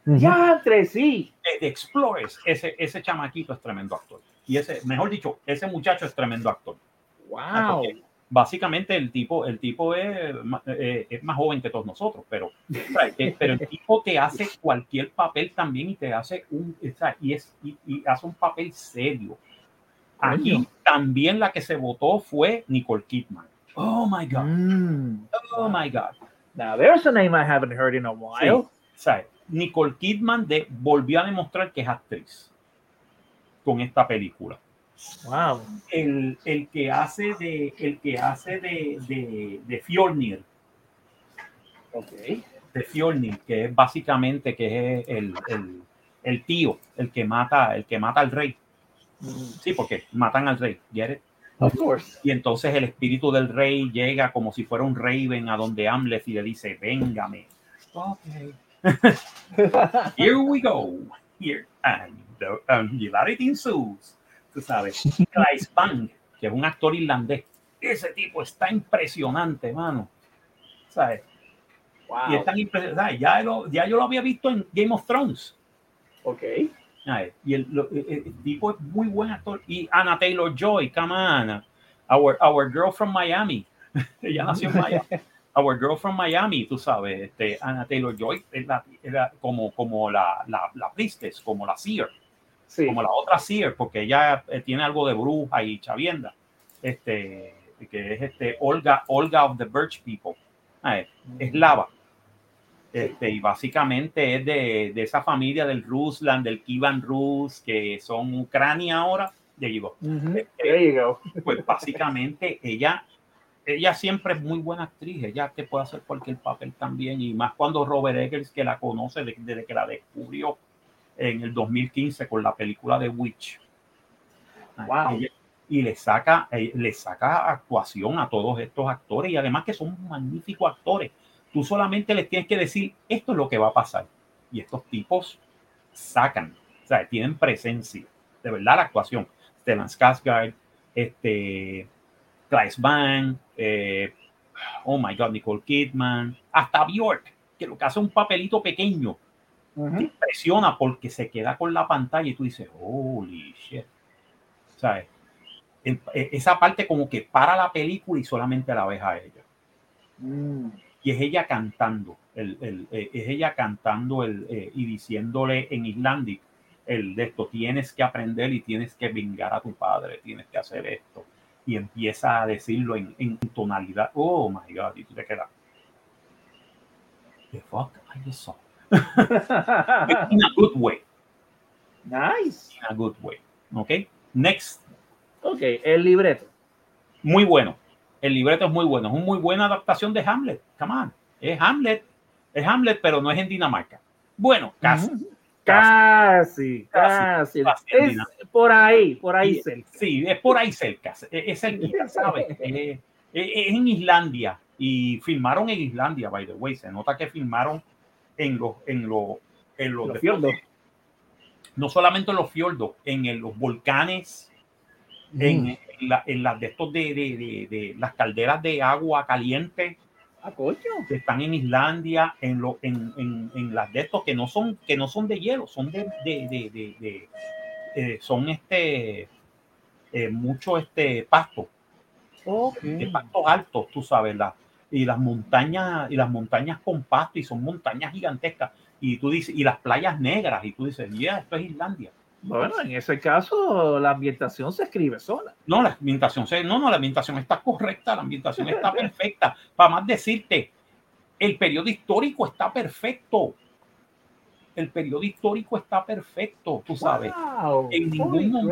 Uh -huh. Ya, entre sí. De, Explorers, ese, ese chamaquito es tremendo actor. Y ese, mejor dicho, ese muchacho es tremendo actor. Wow. Porque básicamente el tipo, el tipo es, eh, es, más joven que todos nosotros, pero, pero el tipo te hace cualquier papel también y te hace un, y, es, y, y hace un papel serio. Aquí también la que se votó fue Nicole Kidman. Oh my God. Mm. Oh my God. Now there's a name I haven't heard in a while. Sí. Nicole Kidman de, volvió a demostrar que es actriz con esta película. Wow. El, el, que hace de el que hace de, de, de Fjolnir. Ok. De Fjolnir, que es básicamente que es el, el, el, tío, el que mata, el que mata al rey. Sí, porque matan al rey. ¿Get it? Of course. Y entonces el espíritu del rey llega como si fuera un raven a donde Amleth y le dice, véngame. Okay. Here we go. Here. And the um, ensues. Tú sabes. Claes Bang, que es un actor irlandés. Ese tipo está impresionante, mano. ¿Sabes? Wow. Y es tan impresionante. Ya, lo, ya yo lo había visto en Game of Thrones. Ok. Y el, el, el, tipo es muy buen actor. Y Anna Taylor Joy, come on. Our, our girl from Miami. Ella nació en Miami. Our girl from Miami, tú sabes, este, Anna Taylor Joy era como, como la, la, la priestess, como la seer. Sí. Como la otra seer, porque ella eh, tiene algo de bruja y chavienda. Este, que es este Olga, Olga of the Birch People. Eh, es lava. Este, y básicamente es de, de, esa familia del Ruslan, del Kivan Rus, que son Ucrania ahora. De llegó. Uh -huh. There you go. Pues básicamente ella, ella siempre es muy buena actriz. Ella te puede hacer cualquier papel también. Y más cuando Robert Eggers, que la conoce desde, desde que la descubrió en el 2015 con la película de Witch. Wow. Ella, y le saca, eh, le saca actuación a todos estos actores y además que son magníficos actores. Tú solamente les tienes que decir, esto es lo que va a pasar. Y estos tipos sacan, o sea, tienen presencia. De verdad, la actuación. Stellan Skarsgård, este, Claes Bang, eh, oh my God, Nicole Kidman, hasta Bjork, que lo que hace un papelito pequeño, uh -huh. te impresiona porque se queda con la pantalla y tú dices, holy shit. ¿Sabes? Esa parte como que para la película y solamente la ves a ella. Mm y es ella cantando, el, el, eh, es ella cantando el, eh, y diciéndole en islandic el de esto, tienes que aprender y tienes que vengar a tu padre, tienes que hacer esto. Y empieza a decirlo en, en tonalidad, oh my God, y tú te quedas, the fuck I just saw. In a good way. Nice. In a good way. Ok. Next. Ok, el libreto. Muy bueno. El libreto es muy bueno. Es una muy buena adaptación de Hamlet. Come on. Es Hamlet. Es Hamlet, pero no es en Dinamarca. Bueno, casi. Uh -huh. Casi, casi. casi. Es por ahí, por ahí sí, cerca. Sí, es por ahí cerca. Es cerquita, ¿sabes? es, es en Islandia. Y filmaron en Islandia, by the way. Se nota que filmaron en los, en los, en los, los fiordos. No solamente en los fiordos, en el, los volcanes, mm. en, en, la, en, las de estos de, de, de, de, las calderas de agua caliente. Ah, coño. Que están en Islandia, en, lo, en, en, en, las de estos que no son, que no son de hielo, son de, de eh, son este eh, mucho este pasto. Okay. De pastos altos, tú sabes, la, y las montañas, y las montañas con pasto, y son montañas gigantescas, y tú dices, y las playas negras, y tú dices, yeah, esto es Islandia. Bueno, en ese caso, la ambientación se escribe sola. No, la ambientación, se, no, no, la ambientación está correcta, la ambientación está perfecta. Para más decirte, el periodo histórico está perfecto. el periodo histórico está perfecto, tú sabes. En ningún,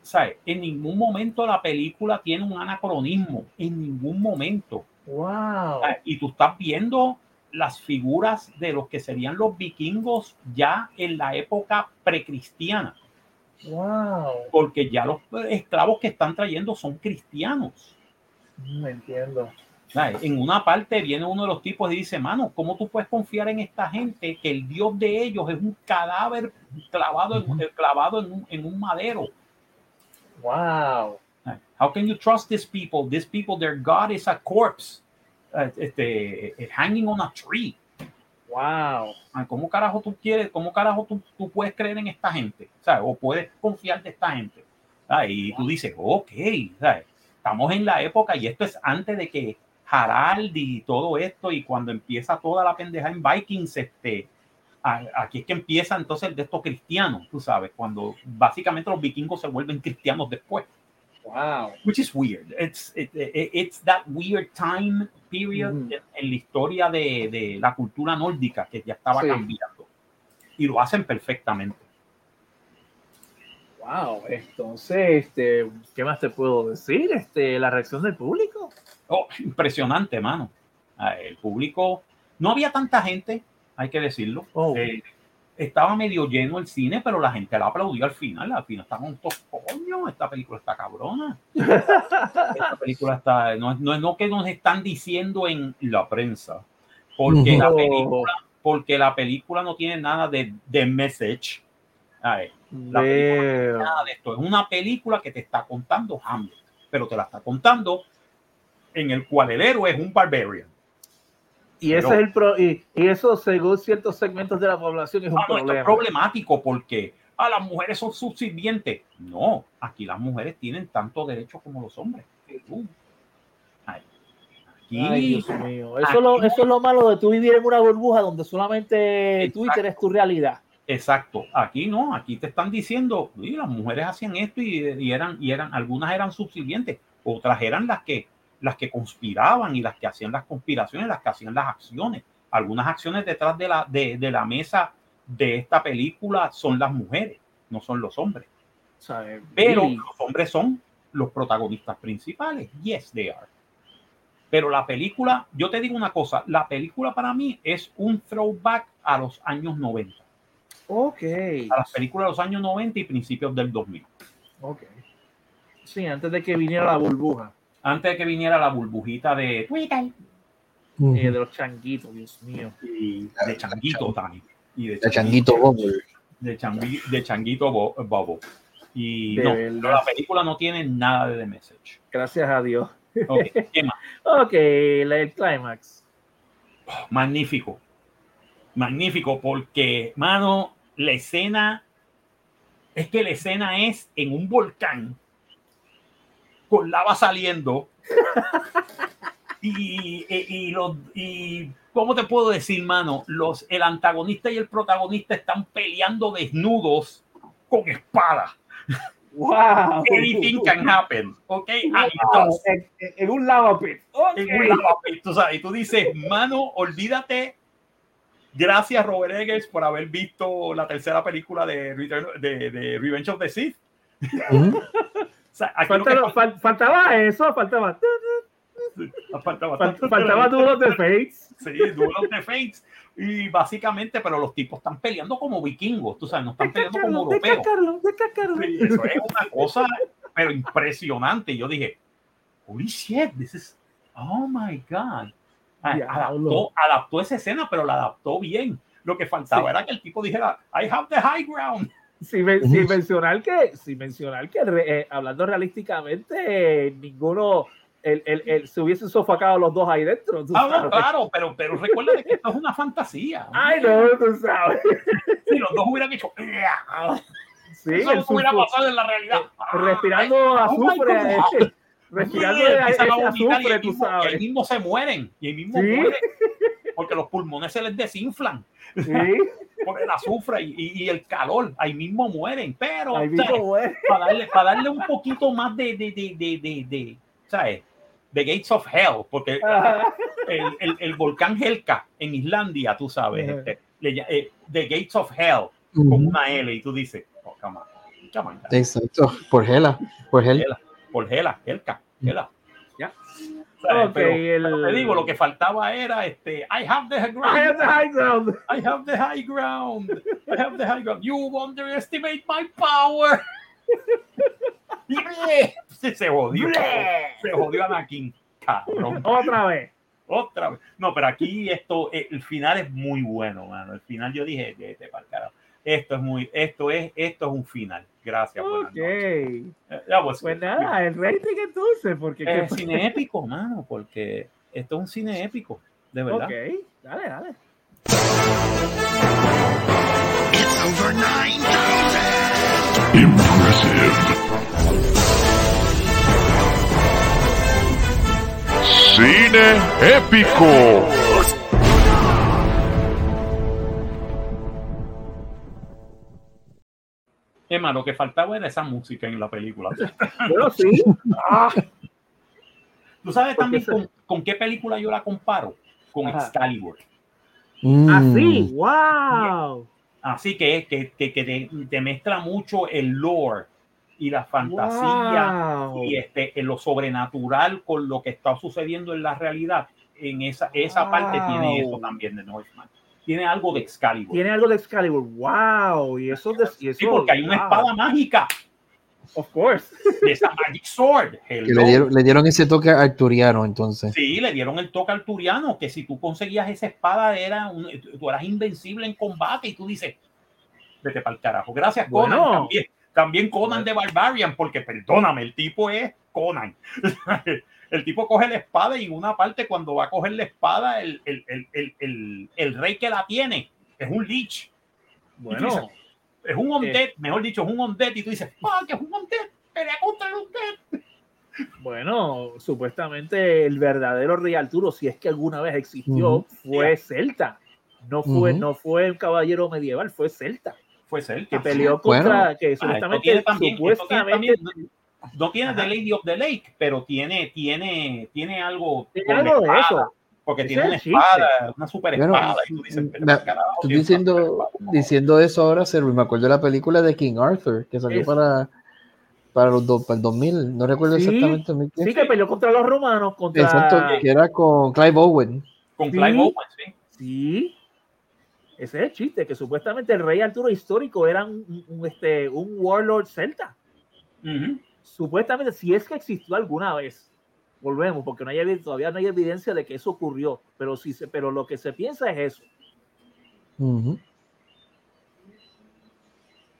¿sabes? en ningún momento la película tiene un anacronismo, en ningún momento. Wow. Y tú estás viendo las figuras de los que serían los vikingos ya en la época precristiana. Wow. Porque ya los esclavos que están trayendo son cristianos. No entiendo. En una parte viene uno de los tipos y dice, mano, ¿cómo tú puedes confiar en esta gente que el Dios de ellos es un cadáver clavado, en, clavado en, un, en un madero? Wow. How can you trust these people? These people, their God is a corpse, uh, este, eh, hanging on a tree. Wow. ¿Cómo carajo tú quieres, cómo carajo tú, tú puedes creer en esta gente? ¿Sabes? O puedes confiar de esta gente. Y tú dices, ok, ¿sabes? estamos en la época y esto es antes de que Harald y todo esto, y cuando empieza toda la pendeja en Vikings, este, aquí es que empieza entonces el de estos cristianos, tú sabes, cuando básicamente los vikingos se vuelven cristianos después. Wow. Which is weird. It's, it's that weird time period en, la historia de, de, la cultura nórdica que ya estaba cambiando. Y lo hacen perfectamente. Wow, entonces, este, ¿qué más te puedo decir? Este, la reacción del público. Oh, impresionante, mano. Ah, el público, no había tanta gente, hay que decirlo. Oh. Eh, estaba medio lleno el cine, pero la gente la aplaudió al final. Al final estaban todos, coño, esta película está cabrona. esta película está, no, no es lo que nos están diciendo en la prensa, porque, la, película, porque la película no tiene nada de, de message. la película no nada de esto. Es una película que te está contando Hamlet, pero te la está contando en el cual el héroe es un barbarian. Y, ese es el pro, y, eso, según ciertos segmentos de la población, es un problema. Es problemático porque a ah, las mujeres son subsiguientes. No, aquí las mujeres tienen tanto derecho como los hombres. Ay, Dios mío. Eso, lo, eso es lo malo de tú vivir en una burbuja donde solamente Twitter es tu realidad. Exacto. Aquí no, aquí te están diciendo, las mujeres hacían esto y, y, eran, y eran, algunas eran subsiguientes, otras eran las que las que conspiraban y las que hacían las conspiraciones, las que hacían las acciones. Algunas acciones detrás de la, de, la mesa de esta película son las mujeres, no son los hombres. Pero los hombres son los protagonistas principales. Yes, they are. Pero la película, yo te digo una cosa, la película para mí es un throwback a los años 90. Ok. A las películas de los años 90 y principios del 2000. Ok. Sí, antes de que viniera la burbuja antes de que viniera la burbujita de Twitter. Eh, de los changuitos, Dios mío. Y de changuito también. Y de changuito bobo. De, de changuito bobo. Y no, la película no tiene nada de The Message. Gracias a Dios. Ok, ¿qué más? ok, el clímax. magnífico. Magnífico, porque, mano, la escena es que la escena es en un volcán con lava saliendo. y, y, los, y, ¿cómo te puedo decir, mano? Los, el antagonista y el protagonista están peleando desnudos con espada. Wow. Anything can happen. Ok. En, un lava pit. En un lava pit. Tú sabes, y tú dices, mano, olvídate. Gracias, Robert Eggers, por haber visto la tercera película de, de, de Revenge of the Sith faltaba eso, faltaba. faltaba, faltaba of the Fates. Sí, of the Fates. Y básicamente, pero los tipos están peleando como vikingos, tú sabes, no están peleando como europeos. eso es una cosa, pero impresionante. Yo dije, holy shit, this is, oh my God. Ah, adaptó, adaptó, esa escena, pero la adaptó bien. Lo que faltaba era que el tipo dijera, I have the high ground sin, mencionar que, sin mencionar que eh, hablando realísticamente, ninguno el, el, el, se hubiesen sofocado los dos ahí dentro. Ah, claro, pero, pero recuerda que esto es una fantasía. Ay, no, tú sabes. Si los dos hubieran hecho. Sí, Eso no hubiera pasado en la realidad. Eh, respirando azufre. Respirando azufre, tú sabes. Y ahí mismo se mueren. Y ahí mismo mueren. Porque los pulmones se les desinflan. Sí por el azufre y, el calor, ahí mismo mueren, pero Para, darle, para darle un poquito más de, de, de, de, de ¿sabes? The Gates of Hell, porque el, el, el, volcán Helka en Islandia, tú sabes, este, eh, The Gates of Hell, con una L, y tú dices, oh, come on, come on. Exacto, por Hela, por Hela. Por Hela, Helka, Hela. Ya. Okay, pero, el... te digo, lo que faltaba era este, I have the high ground. I have the high ground. I have the high ground. I have the high ground. You underestimate my power. se jodió. Se jodió Anakin. Cabrón. Otra vez. Otra vez. No, pero aquí esto, el final es muy bueno, mano. El final yo dije, este para carajo. Esto es muy, esto es, esto es un final. Gracias. Ok. Pues, pues, nada, el rating entonces, porque es cine épico, mano, porque esto es un cine épico, de verdad. Ok, dale, dale. It's over 9000. Impressive. Cine épico. Emma, lo que faltaba era esa música en la película. Pero sí. Ah. ¿Tú sabes también con, qué película yo la comparo? Con Excalibur. Mm. Así, wow. Así que, que, que, que te, mezcla mucho el lore y la fantasía y este, en lo sobrenatural con lo que está sucediendo en la realidad. En esa, esa parte tiene eso también de Northman tiene algo de Excalibur. Tiene algo de Excalibur. ¡Wow! Y eso, de, y eso sí, porque hay una espada mágica. Of course. De esa Magic Sword. le, dieron, le dieron ese toque arturiano, entonces. Sí, le dieron el toque arturiano, que si tú conseguías esa espada, era un, tú eras invencible en combate y tú dices, vete para el carajo. Gracias, Conan. También, también Conan de Barbarian, porque perdóname, el tipo es Conan. el tipo coge la espada y en una parte cuando va a coger la espada, el, el, el, el rey que la tiene es un lich. Bueno. es un undead, eh. mejor dicho, es un undead y tú dices, ¡ah, que es un undead! ¡Pelea contra el undead! Bueno, supuestamente el verdadero rey Arturo, si es que alguna vez existió, fue celta. No fue, no fue un caballero medieval, fue celta. Fue celta. Que peleó contra, que ah, supuestamente, supuestamente no tiene The Lady of the Lake, pero tiene, tiene, tiene algo. Tiene algo de eso. Porque tiene una espada, una super espada. y tú dices, diciendo, diciendo eso ahora, Servi, me acuerdo de la película de King Arthur, que salió para, para, los para el 2000, no recuerdo exactamente. Sí, que peleó contra los romanos, contra... Exacto, que era con Clive Owen. Con Clive Owen, sí. Sí. Ese es el chiste, que supuestamente el rey Arturo histórico era un, un este, un warlord celta supuestamente, si es que existió alguna vez, volvemos, porque no hay, todavía no hay evidencia de que eso ocurrió, pero, sí se, pero lo que se piensa es eso.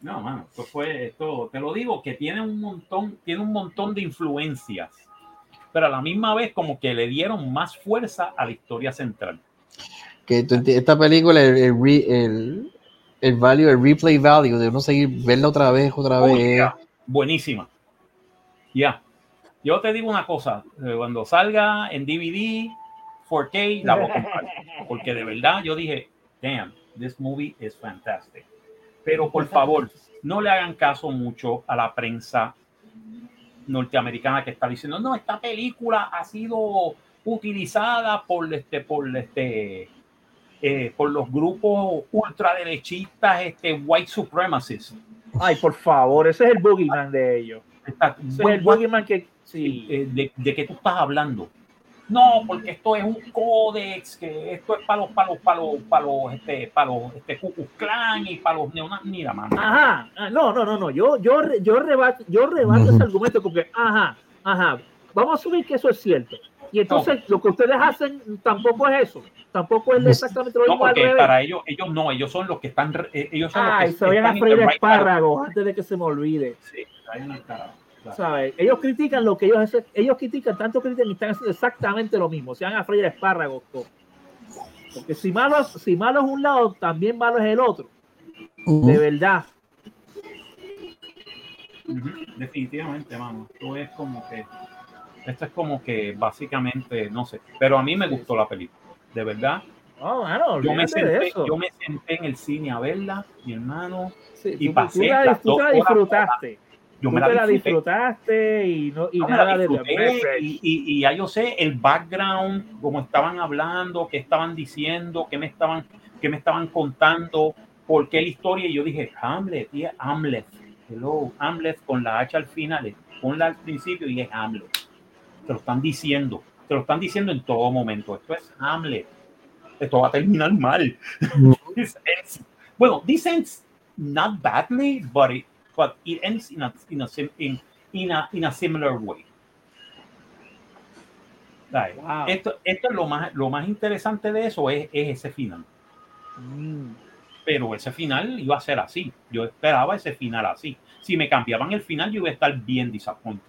No, mano, esto fue, esto, te lo digo, que tiene un montón, tiene un montón de influencias, pero a la misma vez como que le dieron más fuerza a la historia central. Que esta película, el, el, el, value, el replay value de uno seguir verla otra vez, otra vez. buenísima. Ya. Yo te digo una cosa, eh, cuando salga en DVD, 4K, la voy a comprar. Porque de verdad yo dije, damn, this movie is fantastic. Pero por favor, no le hagan caso mucho a la prensa norteamericana que está diciendo, no, esta película ha sido utilizada por este, por este, eh, por los grupos ultraderechistas, este, white supremacists. Ay, por favor, ese es el boogeyman de ellos el que sí. Eh, de, de, que tú estás hablando. No, porque esto es un códex, que esto es para los, para los, para los, para los, este, para los, este, Clan y para los neonazis. Mira, mano. Ajá, ah, no, no, no, no. Yo, yo, yo rebato, yo rebato ese argumento porque, ajá, ajá. Vamos a asumir que eso es cierto. Y entonces lo que ustedes hacen tampoco es eso. Tampoco es exactamente lo mismo. No, porque para ellos, ellos no, ellos son los que están. Eh, ellos son Ay, los que se vayan a freír espárragos antes de que se me olvide. Sí, una ellos critican lo que ellos ellos critican, tanto critican y están haciendo exactamente lo mismo. Se van a freír espárragos. Porque si malo, es, si malo es un lado, también malo es el otro. De verdad. Definitivamente, mano. Esto es como que. Esto es como que básicamente, no sé. Pero a mí me gustó la película. De verdad. Oh, yo, me senté, yo me senté en el cine a verla, mi hermano. y tú, pasé tú la, disfrutaste yo me la, disfrutaste y, no, y nada de y, y, ya yo sé el background, como estaban hablando, qué estaban diciendo, qué me estaban. qué me estaban contando, por qué la historia. Y yo dije, Hamlet, y Hamlet, hello, Hamlet con la H al final, ponla al principio y es Hamlet. Te lo están diciendo, te lo están diciendo en todo momento. Esto es Hamlet. Esto va a terminar mal. bueno, this ends not badly, but it, but it ends in a, in a, in, in a, in a similar way. Esto, esto es lo más, lo más interesante de eso es, es ese final. Mm. Pero ese final iba a ser así. Yo esperaba ese final así. Si me cambiaban el final, yo iba a estar bien disappointed.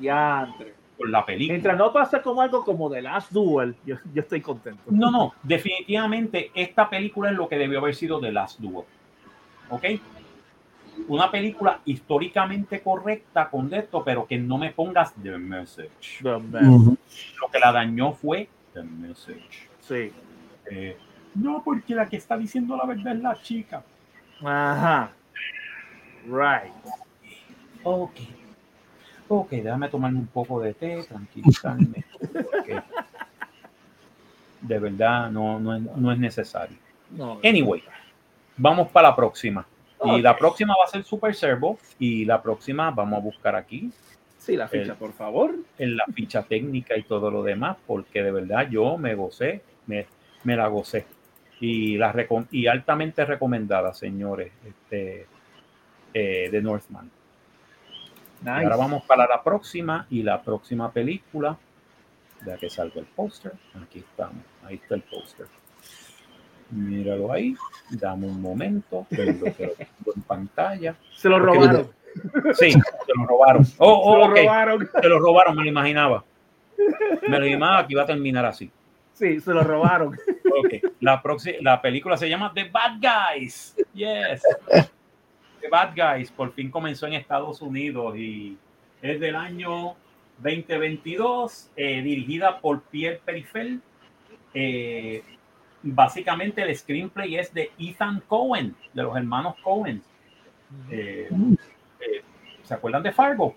Ya, Con la película. Mientras no pase como algo como The Last Duel, yo, yo, estoy contento. No, no, definitivamente esta película es lo que debió haber sido The Last Duel. ¿Ok? Una película históricamente correcta con esto, pero que no me pongas The Message. Lo que la dañó fue The Message. Sí. Eh, no, porque la que está diciendo la verdad es la chica. Ajá. Right. Ok. Ok, déjame tomarme un poco de té, tranquilizarme. De verdad, no, no, es, no es necesario. Anyway, vamos para la próxima. Y la próxima va a ser Super Servo y la próxima vamos a buscar aquí. Sí, la ficha, por favor. En la ficha técnica y todo lo demás, porque de verdad yo me gocé, me, me la gocé. Y, la y altamente recomendada, señores, este, eh, de Northman. ahora vamos para la próxima y la próxima película. Ya que salga el póster. Aquí estamos. Ahí está el póster. Míralo ahí. Dame un momento. en pantalla. Se lo robaron. Sí, se lo robaron. Oh, oh, se lo robaron. Se lo robaron, me lo imaginaba. Me lo imaginaba que iba a terminar así. Sí, se lo robaron. Okay. La, la película se llama The Bad Guys. Yes. The Bad Guys por fin comenzó en Estados Unidos y es del año 2022, eh, dirigida por Pierre Perifel. Eh, básicamente el screenplay es de Ethan Cohen, de los hermanos Cohen. Eh, eh, ¿Se acuerdan de Fargo?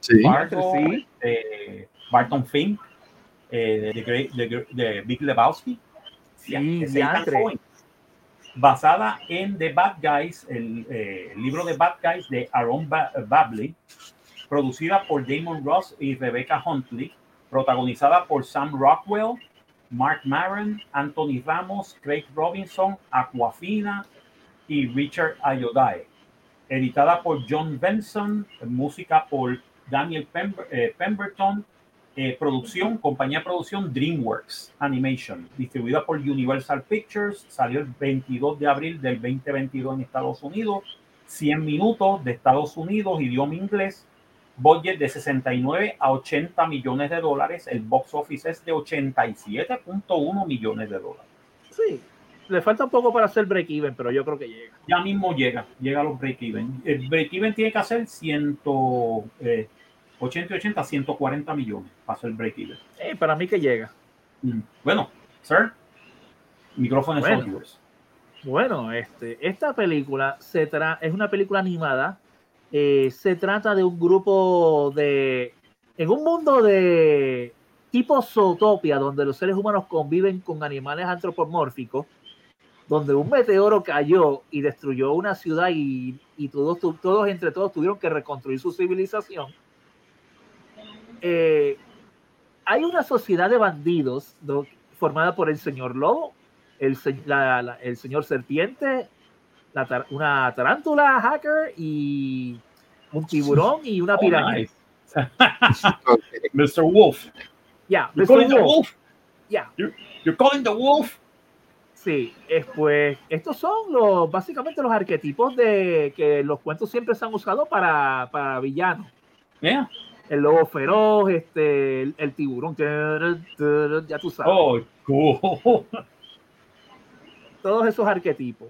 Sí. Fargo, sí. Eh, Barton Fink, de, Big Lebowski. Sí, Basada en The Bad Guys, el, libro de Bad Guys de Aaron Babley, producida por Damon Ross y Rebecca Huntley, protagonizada por Sam Rockwell, Mark Maron, Anthony Ramos, Craig Robinson, Aquafina y Richard Ayodae. Editada por John Benson, música por Daniel eh, Pemberton, eh, producción, compañía de producción DreamWorks Animation, distribuida por Universal Pictures, salió el 22 de abril del 2022 en Estados Unidos, 100 minutos de Estados Unidos, idioma inglés, budget de 69 a 80 millones de dólares. El box office es de 87.1 millones de dólares. Sí, le falta un poco para hacer break-even, pero yo creo que llega. Ya mismo llega, llega a los break-even. El break-even tiene que hacer 100, 80 y 80, 140 millones para hacer break-even. Eh, para mí que llega. Mm. Bueno, sir, micrófono bueno, Bueno, este, esta película se tra es una película animada eh, se trata de un grupo de. En un mundo de tipo Zootopia, donde los seres humanos conviven con animales antropomórficos, donde un meteoro cayó y destruyó una ciudad y, todos, todos entre todos tuvieron que reconstruir su civilización. Eh, hay una sociedad de bandidos formada por el señor lobo, el, el señor serpiente, una tarántula hacker y un tiburón y una oh, pirámide. Mr. Wolf. Yeah, Mr. Wolf. The wolf. Yeah. You're, calling the wolf. Sí, pues estos son los básicamente los arquetipos de que los cuentos siempre se han usado para, para villanos. Yeah. El lobo feroz, este, el, tiburón, ya tú sabes. Oh, cool. Todos esos arquetipos.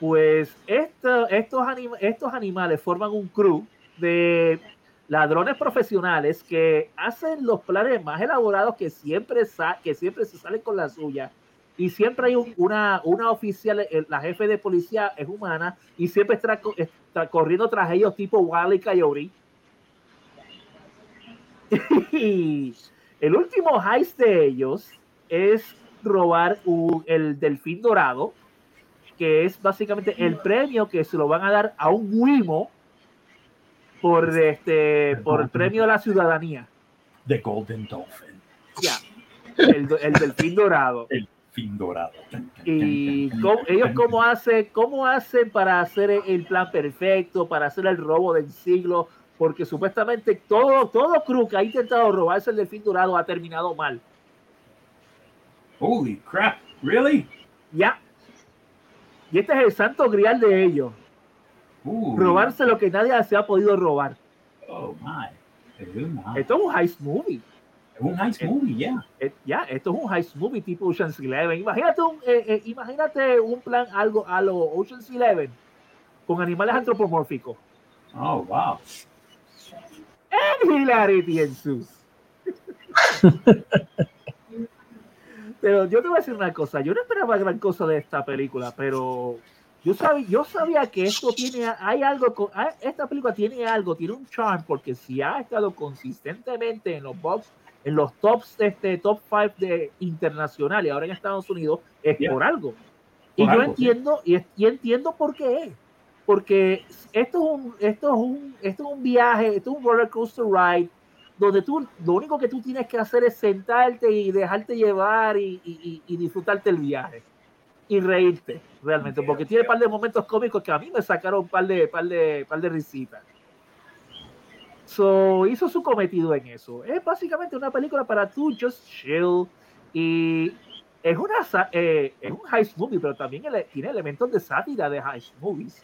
Pues estos, estos animales forman un crew de ladrones profesionales que hacen los planes más elaborados que siempre, que siempre se salen con la suya. Y siempre hay una, una oficial, la jefe de policía es humana y siempre está, corriendo tras ellos tipo Wally Coyote. y el último heist de ellos es robar el delfín dorado, que es básicamente el premio que se lo van a dar a un Wimo por este por el premio a la ciudadanía. The Golden Dolphin. Ya. El, el delfín dorado. El fin dorado. Y ellos cómo hacen, cómo hacen para hacer el plan perfecto, para hacer el robo del siglo, porque supuestamente todo, todo crew que ha intentado robarse el delfín dorado ha terminado mal. Holy crap, really? Ya. Y este es el santo grial de ellos. Robarse lo que nadie se ha podido robar. Oh my. Esto es un heist movie. Es un heist movie, ya. Eh, ya, esto es un heist movie tipo Ocean's Eleven. Imagínate un, eh, eh, imagínate un plan algo a lo Ocean's Eleven con animales antropomórficos. Oh, wow. And hilarity ensues. pero yo te voy a decir una cosa. Yo no esperaba gran cosa de esta película, pero yo sabía, yo sabía que esto tiene, hay algo, con, ah, esta película tiene algo, tiene un charm, porque si ha estado consistentemente en los box, en los tops, este, top 5 de internacional y ahora en Estados Unidos, es por algo. y yo entiendo, y, entiendo por qué Porque esto es un, esto es un, esto es un viaje, esto es un roller coaster ride, donde tú, lo único que tú tienes que hacer es sentarte y dejarte llevar y, y, y disfrutarte el viaje y reírte realmente, porque tiene un par de momentos cómicos que a mí me sacaron un par de, par de, par de risitas. So, hizo su cometido en eso. Es básicamente una película para tú just chill y es una eh, es un heist movie, pero también tiene elementos de sátira de heist movies.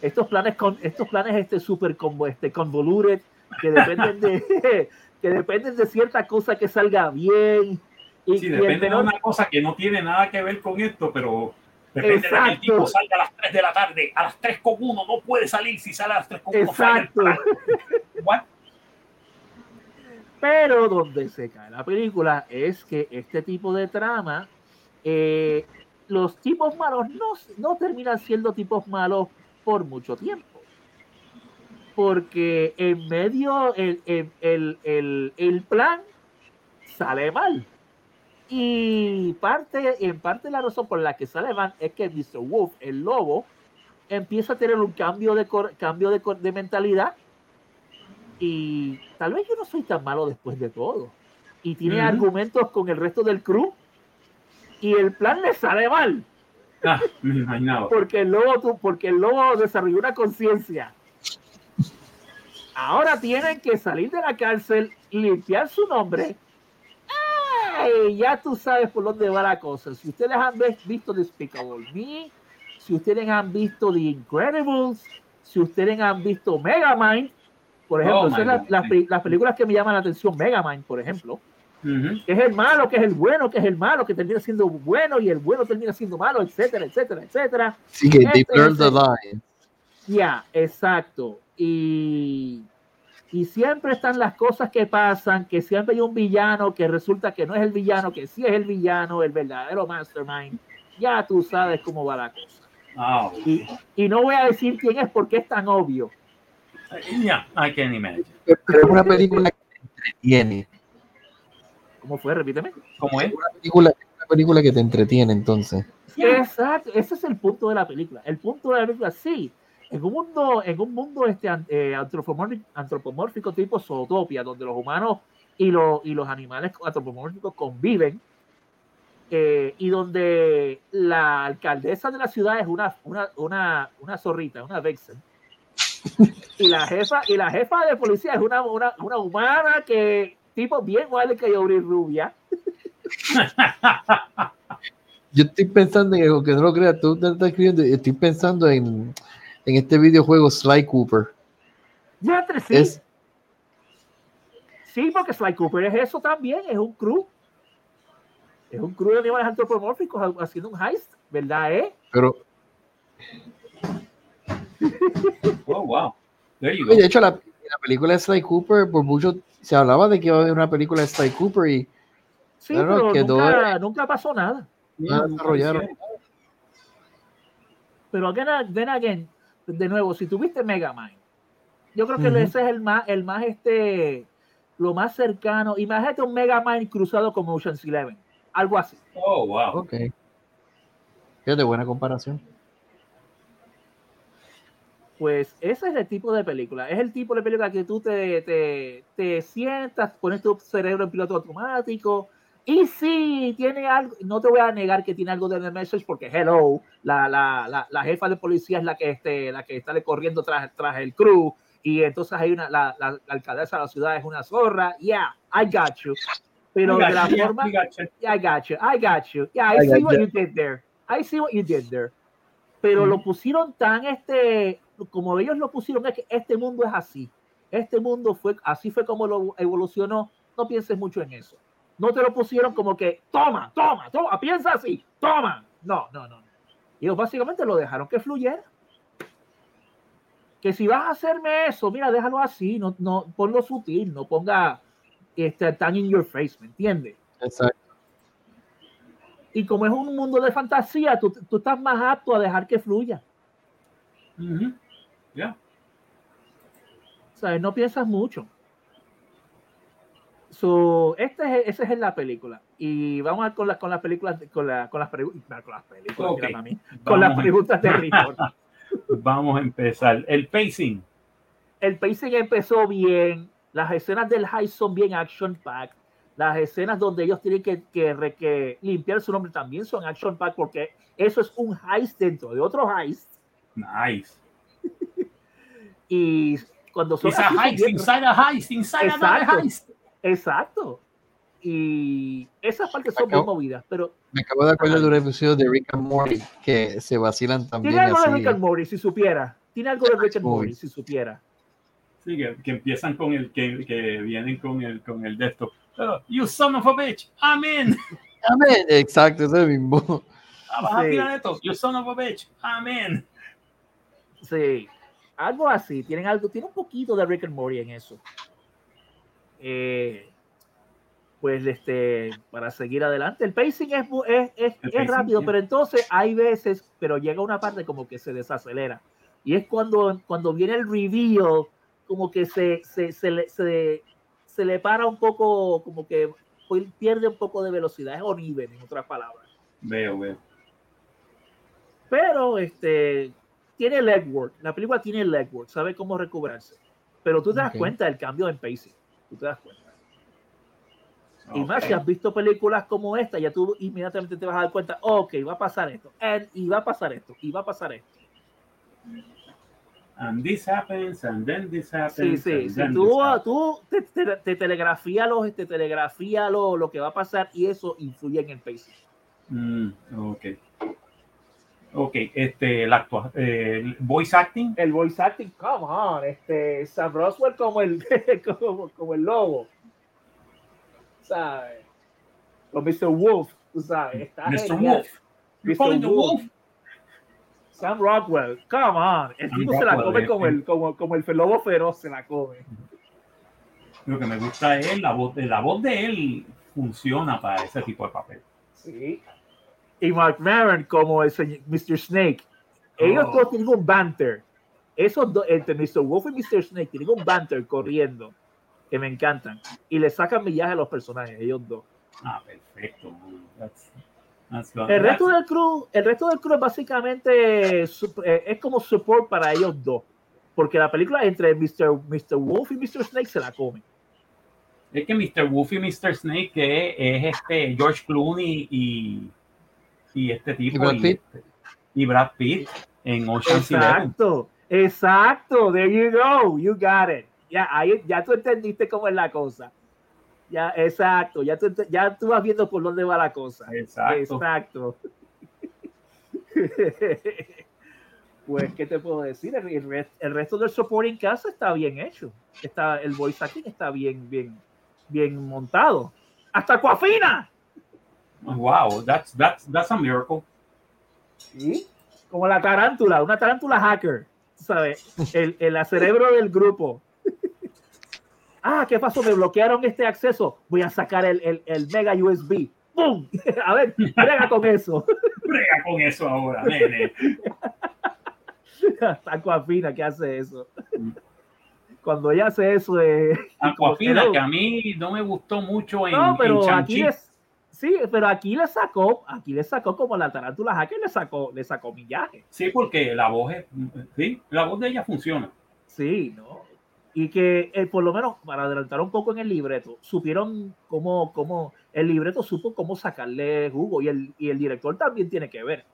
Estos planes con estos planes este super este convoluted que dependen de que dependen de cierta cosa que salga bien y, sí, depende de una cosa que no tiene nada que ver con esto, pero depende de que el tipo salga a las 3 de la tarde, a las 3 con 1, no puede salir si sale a las 3 con 1. Exacto. pero donde se cae la película es que este tipo de trama, eh, los tipos malos no, no terminan siendo tipos malos por mucho tiempo porque en medio el, el, el, el, plan sale mal. Y parte, en parte la razón por la que sale mal es que Mr. Wolf, el lobo, empieza a tener un cambio de, cambio de, de mentalidad. Y tal vez yo no soy tan malo después de todo. Y tiene argumentos con el resto del crew. Y el plan le sale mal. Ah, porque el lobo, porque el lobo desarrolló una conciencia. Ahora tienen que salir de la cárcel, limpiar su nombre ya tú sabes por dónde va la cosa. Si ustedes han visto Despicable Me, si ustedes han visto The Incredibles, si ustedes han visto Megamind, por ejemplo, oh son las, películas que me llaman la atención, Megamind, por ejemplo, que es el malo, que es el bueno, que es el malo, que termina siendo bueno y el bueno termina siendo malo, etcétera, etcétera, etcétera. Sí, que they blur the line. Ya, exacto. Y y siempre están las cosas que pasan, que siempre hay un villano que resulta que no es el villano, que sí es el villano, el verdadero mastermind. Ya tú sabes cómo va la cosa. Ah, y, y, no voy a decir quién es porque es tan obvio. Ya, I can imagine. Pero es una película que te entretiene. ¿Cómo fue? Repíteme. ¿Cómo es? Una película, una película que te entretiene, entonces. Exacto, ese es el punto de la película. El punto de la película, sí, en un mundo, en un mundo este, eh, antropomórfico, tipo Zootopia, donde los humanos y los, y los animales antropomórficos conviven, eh, y donde la alcaldesa de la ciudad es una, una, una, una zorrita, una vexen, y la jefa, y la jefa de policía es una, una, una humana que tipo bien igual que Yori Rubia. Yo estoy pensando en, que no lo creas, tú te estás escribiendo, estoy pensando en en este videojuego Sly Cooper. Ya, sí. Sí, porque Sly Cooper es eso también, es un crew. Es un crew de animales antropomórficos haciendo un heist, ¿verdad? Eh? Pero. oh, wow. De hecho, la, la, película de Sly Cooper, por mucho se hablaba de que iba a haber una película de Sly Cooper y. Sí, pero nunca, nunca, pasó nada. No desarrollaron. Pero again, then again, de nuevo, si tuviste Megamind, yo creo que ese es el más, el más este, lo más cercano. Imagínate un Megamind cruzado con Ocean's Eleven. algo así. Oh, wow. Ok. Es de buena comparación. Pues ese es el tipo de película. Es el tipo de película que tú te, te, te sientas, pones tu cerebro en piloto automático. Y sí, tiene algo, no te voy a negar que tiene algo de The Message, porque hello, la, la, la, la jefa de policía es la que, este, la que está corriendo tras, tras el crew, y entonces hay una, la, la, la alcaldesa de la ciudad es una zorra. Yeah, I got you. Pero de la you, forma. Yeah, I got you. I got you. Yeah, I, I see what you. you did there. I see what you did there. Pero lo pusieron tan este, como ellos lo pusieron, es que este mundo es así. Este mundo fue, así fue como lo evolucionó. No pienses mucho en eso. No te lo pusieron como que, toma, toma, toma, piensa así, toma. No, no, no. Ellos básicamente lo dejaron que fluyera. Que si vas a hacerme eso, mira, déjalo así, no, no, ponlo sutil, no ponga este, tan in your face, ¿me entiendes? Exacto. Y como es un mundo de fantasía, tú, tú estás más apto a dejar que fluya. Ya. ¿Sabes? No piensas mucho. So, este es, ese es en la película. Y vamos a ver con, las con las películas, con, la, con las, pregu- con las películas, Ok. mira, mami, con las a- preguntas de rigor. Vamos a empezar. El pacing. El pacing empezó bien, las escenas del high son bien action pack, las escenas donde ellos tienen que, que, limpiar su nombre también son action pack porque eso es un heist dentro de otro heist Nice. y cuando son It's a son heist bien- inside a heist inside Exacto. heist. Exacto y esas partes son Acabo- bien movidas pero Me acabo de acordar de un episodio de Rick and Morty que se vacilan también tiene algo de. Rick and Morty si supiera tiene algo de Rick and. Morty si supiera Sí, que, que empiezan con el que, que vienen con el con el de esto. Oh, you son of a bitch. I'm in. Amén. Exacto, ese mismo. Ah, vas a Sí. tirar esto. You son of a bitch. I'm in. Sí, algo así. Tienen algo, tiene un poquito de Rick and Morty en eso. Eh, pues este, para seguir adelante, el pacing es, es, es, El es pacing, rápido, sí. pero entonces hay veces, pero llega una parte como que se desacelera. Y es cuando, cuando viene el reveal, como que se, se, se, le, se, se le para un poco, como que pierde un poco de velocidad, es uneven, en otras palabras. Veo, veo. Pero este tiene legwork. La película tiene legwork, sabe cómo recuperarse. Pero tú te das Ok. cuenta del cambio en pacing. Tú te das cuenta. Y más si has visto películas como esta, ya tú inmediatamente te vas a dar cuenta, ok, va a pasar esto, and- y va a pasar esto, y va a pasar esto. And this happens, and then this happens. Sí, sí, and sí. then Tú, tú te, te, te telegrafía, los, te telegrafía lo, lo que va a pasar y eso influye en el pacing. Mm, ok. Ok, este, el actua, eh, el voice acting. El voice acting, come on, este, Sam Roswell como el, como, como el lobo. ¿Sabes? O Mr. Wolf, tú sabes. Está Mr. genial. Wolf. You're Mr. the Wolf. wolf. Sam Rockwell, come on. El tipo se la come eh, como eh. el, como, como el lobo feroz, se la come. Lo que me gusta es la voz, la voz de él funciona para ese tipo de papel. Sí. Y Mark Maron como el señor- Mr. Snake. Ellos Oh. tienen un banter. Esos dos, entre Mr. Wolf y Mr. Snake, tienen un banter corriendo que me encantan. Y le sacan millaje a los personajes, ellos dos. Ah, perfecto. That's- that's. El resto That's- del crew, el resto del crew es básicamente eh, es como support para ellos dos. Porque la película entre Mr. Mr. Wolf y Mr. Snake se la comen. Es que Mr. Wolf y Mr. Snake es, es este George Clooney y, y este tipo. ¿Y Brad Pitt? y Brad Pitt en Ocean's Eleven. Exacto, exacto. There you go. You got it. Ya, ahí, ya tú entendiste cómo es la cosa. Ya, exacto. Ya tú, ya tú vas viendo por dónde va la cosa. Exacto. Exacto. pues, ¿qué te puedo decir? El, el rest- el resto del supporting cast está bien hecho. Está, el voice acting está bien, bien, bien montado. ¡Hasta Coafina! Wow, that's, that's, that's a miracle. ¿Sí? Como la tarántula, una tarántula hacker, ¿sabes? El, el cerebro del grupo. Ah, ¿qué pasó? Me bloquearon este acceso. Voy a sacar el, el, el mega USB. ¡Pum! A ver, brega con eso. Brega con eso ahora, nene. Taco Afina que hace eso. Cuando ella hace eso, eh, que Aquafina, no. que a mí no me gustó mucho en, no, pero en aquí es, Sí, pero aquí le sacó, aquí le sacó como la tarántula hacker le sacó, le sacó millaje. Sí, porque la voz es, sí, la voz de ella funciona. Sí, ¿no? Y que eh, por lo menos, para adelantar un poco en el libreto, supieron cómo, cómo, el libreto supo cómo sacarle jugo y el, y el director también tiene que ver.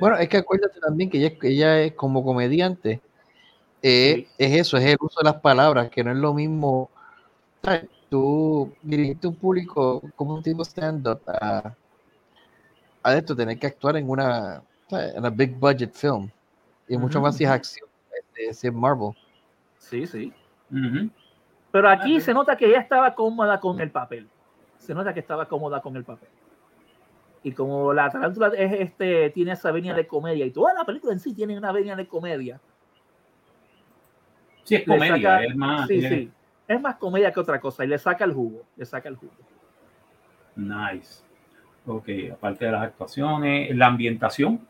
Bueno, es que acuérdate también que ella, ella es como comediante, eh, es eso, es el uso de las palabras, que no es lo mismo. ¿sabes? Tú dirigiste un público como un tipo stand-up a, a, esto, tener que actuar en una, en una big budget film. Y mucho más si es acción, si es Marvel. Sí, sí. Pero aquí se nota que ella estaba cómoda con el papel. Se nota que estaba cómoda con el papel. Y como la tarántula es, este, tiene esa venia de comedia, y toda la película en sí tiene una venia de comedia. Sí, es comedia, es más. Sí, sí es más comedia que otra cosa y le saca el jugo, le saca el jugo. Nice. Ok, aparte de las actuaciones, la ambientación.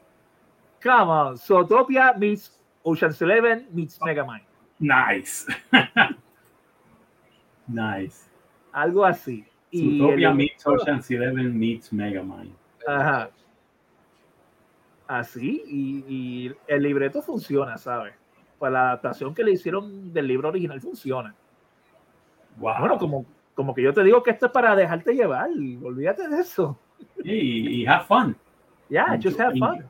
Come on, Zootopia meets Ocean's Eleven meets Megamind. Nice. nice. Algo así. Zootopia meets Ocean's Eleven meets Megamind. Ajá. Así, y, y, el libreto funciona, ¿sabes? Pues la adaptación que le hicieron del libro original funciona. Bueno, como, como que yo te digo que esto es para dejarte llevar, olvídate de eso. Y, have fun. Yeah, just have fun.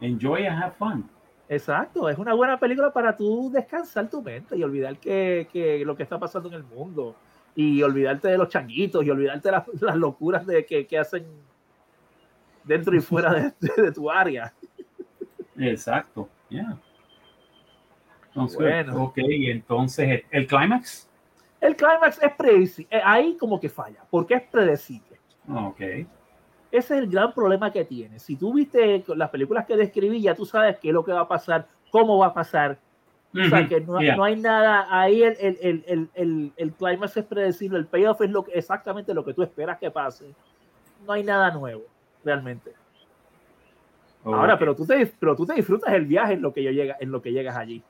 Enjoy and have fun. Exacto, es una buena película para tú descansar tu mente y olvidar que, que lo que está pasando en el mundo y olvidarte de los changuitos y olvidarte de las, locuras de que, que, hacen dentro y fuera de, de, tu área. Exacto, yeah. bueno. ok, entonces el clímax. El clímax es predecible, eh, ahí como que falla, porque es predecible. Ok. Ese es el gran problema que tiene. Si tú viste las películas que describí, ya tú sabes qué es lo que va a pasar, cómo va a pasar. O sea, que no, no, hay nada, ahí el, el, el, el, el clímax es predecible, el payoff es lo, exactamente lo que tú esperas que pase. No hay nada nuevo, realmente. Ahora, pero tú, te, pero tú te disfrutas el viaje en lo que, yo llega, en lo que llegas allí.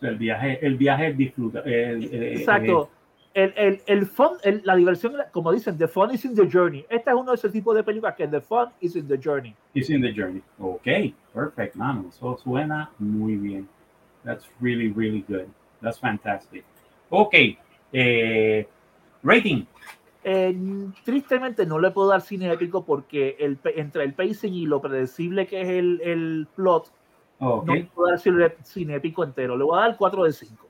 El viaje, el viaje disfruta. Exacto. El, el, el fun, la diversión, como dicen, the fun is in the journey. Este es uno de esos tipos de películas que the fun is in the journey. Is in the journey. Ok, perfect, mano. Eso suena muy bien. That's really, really good. That's fantastic. Ok, eh, rating. Eh, tristemente no le puedo dar cine épico porque el, entre el pacing y lo predecible que es el, el plot, Okay. No puedo dar cine entero. Le voy a dar 4 de 5.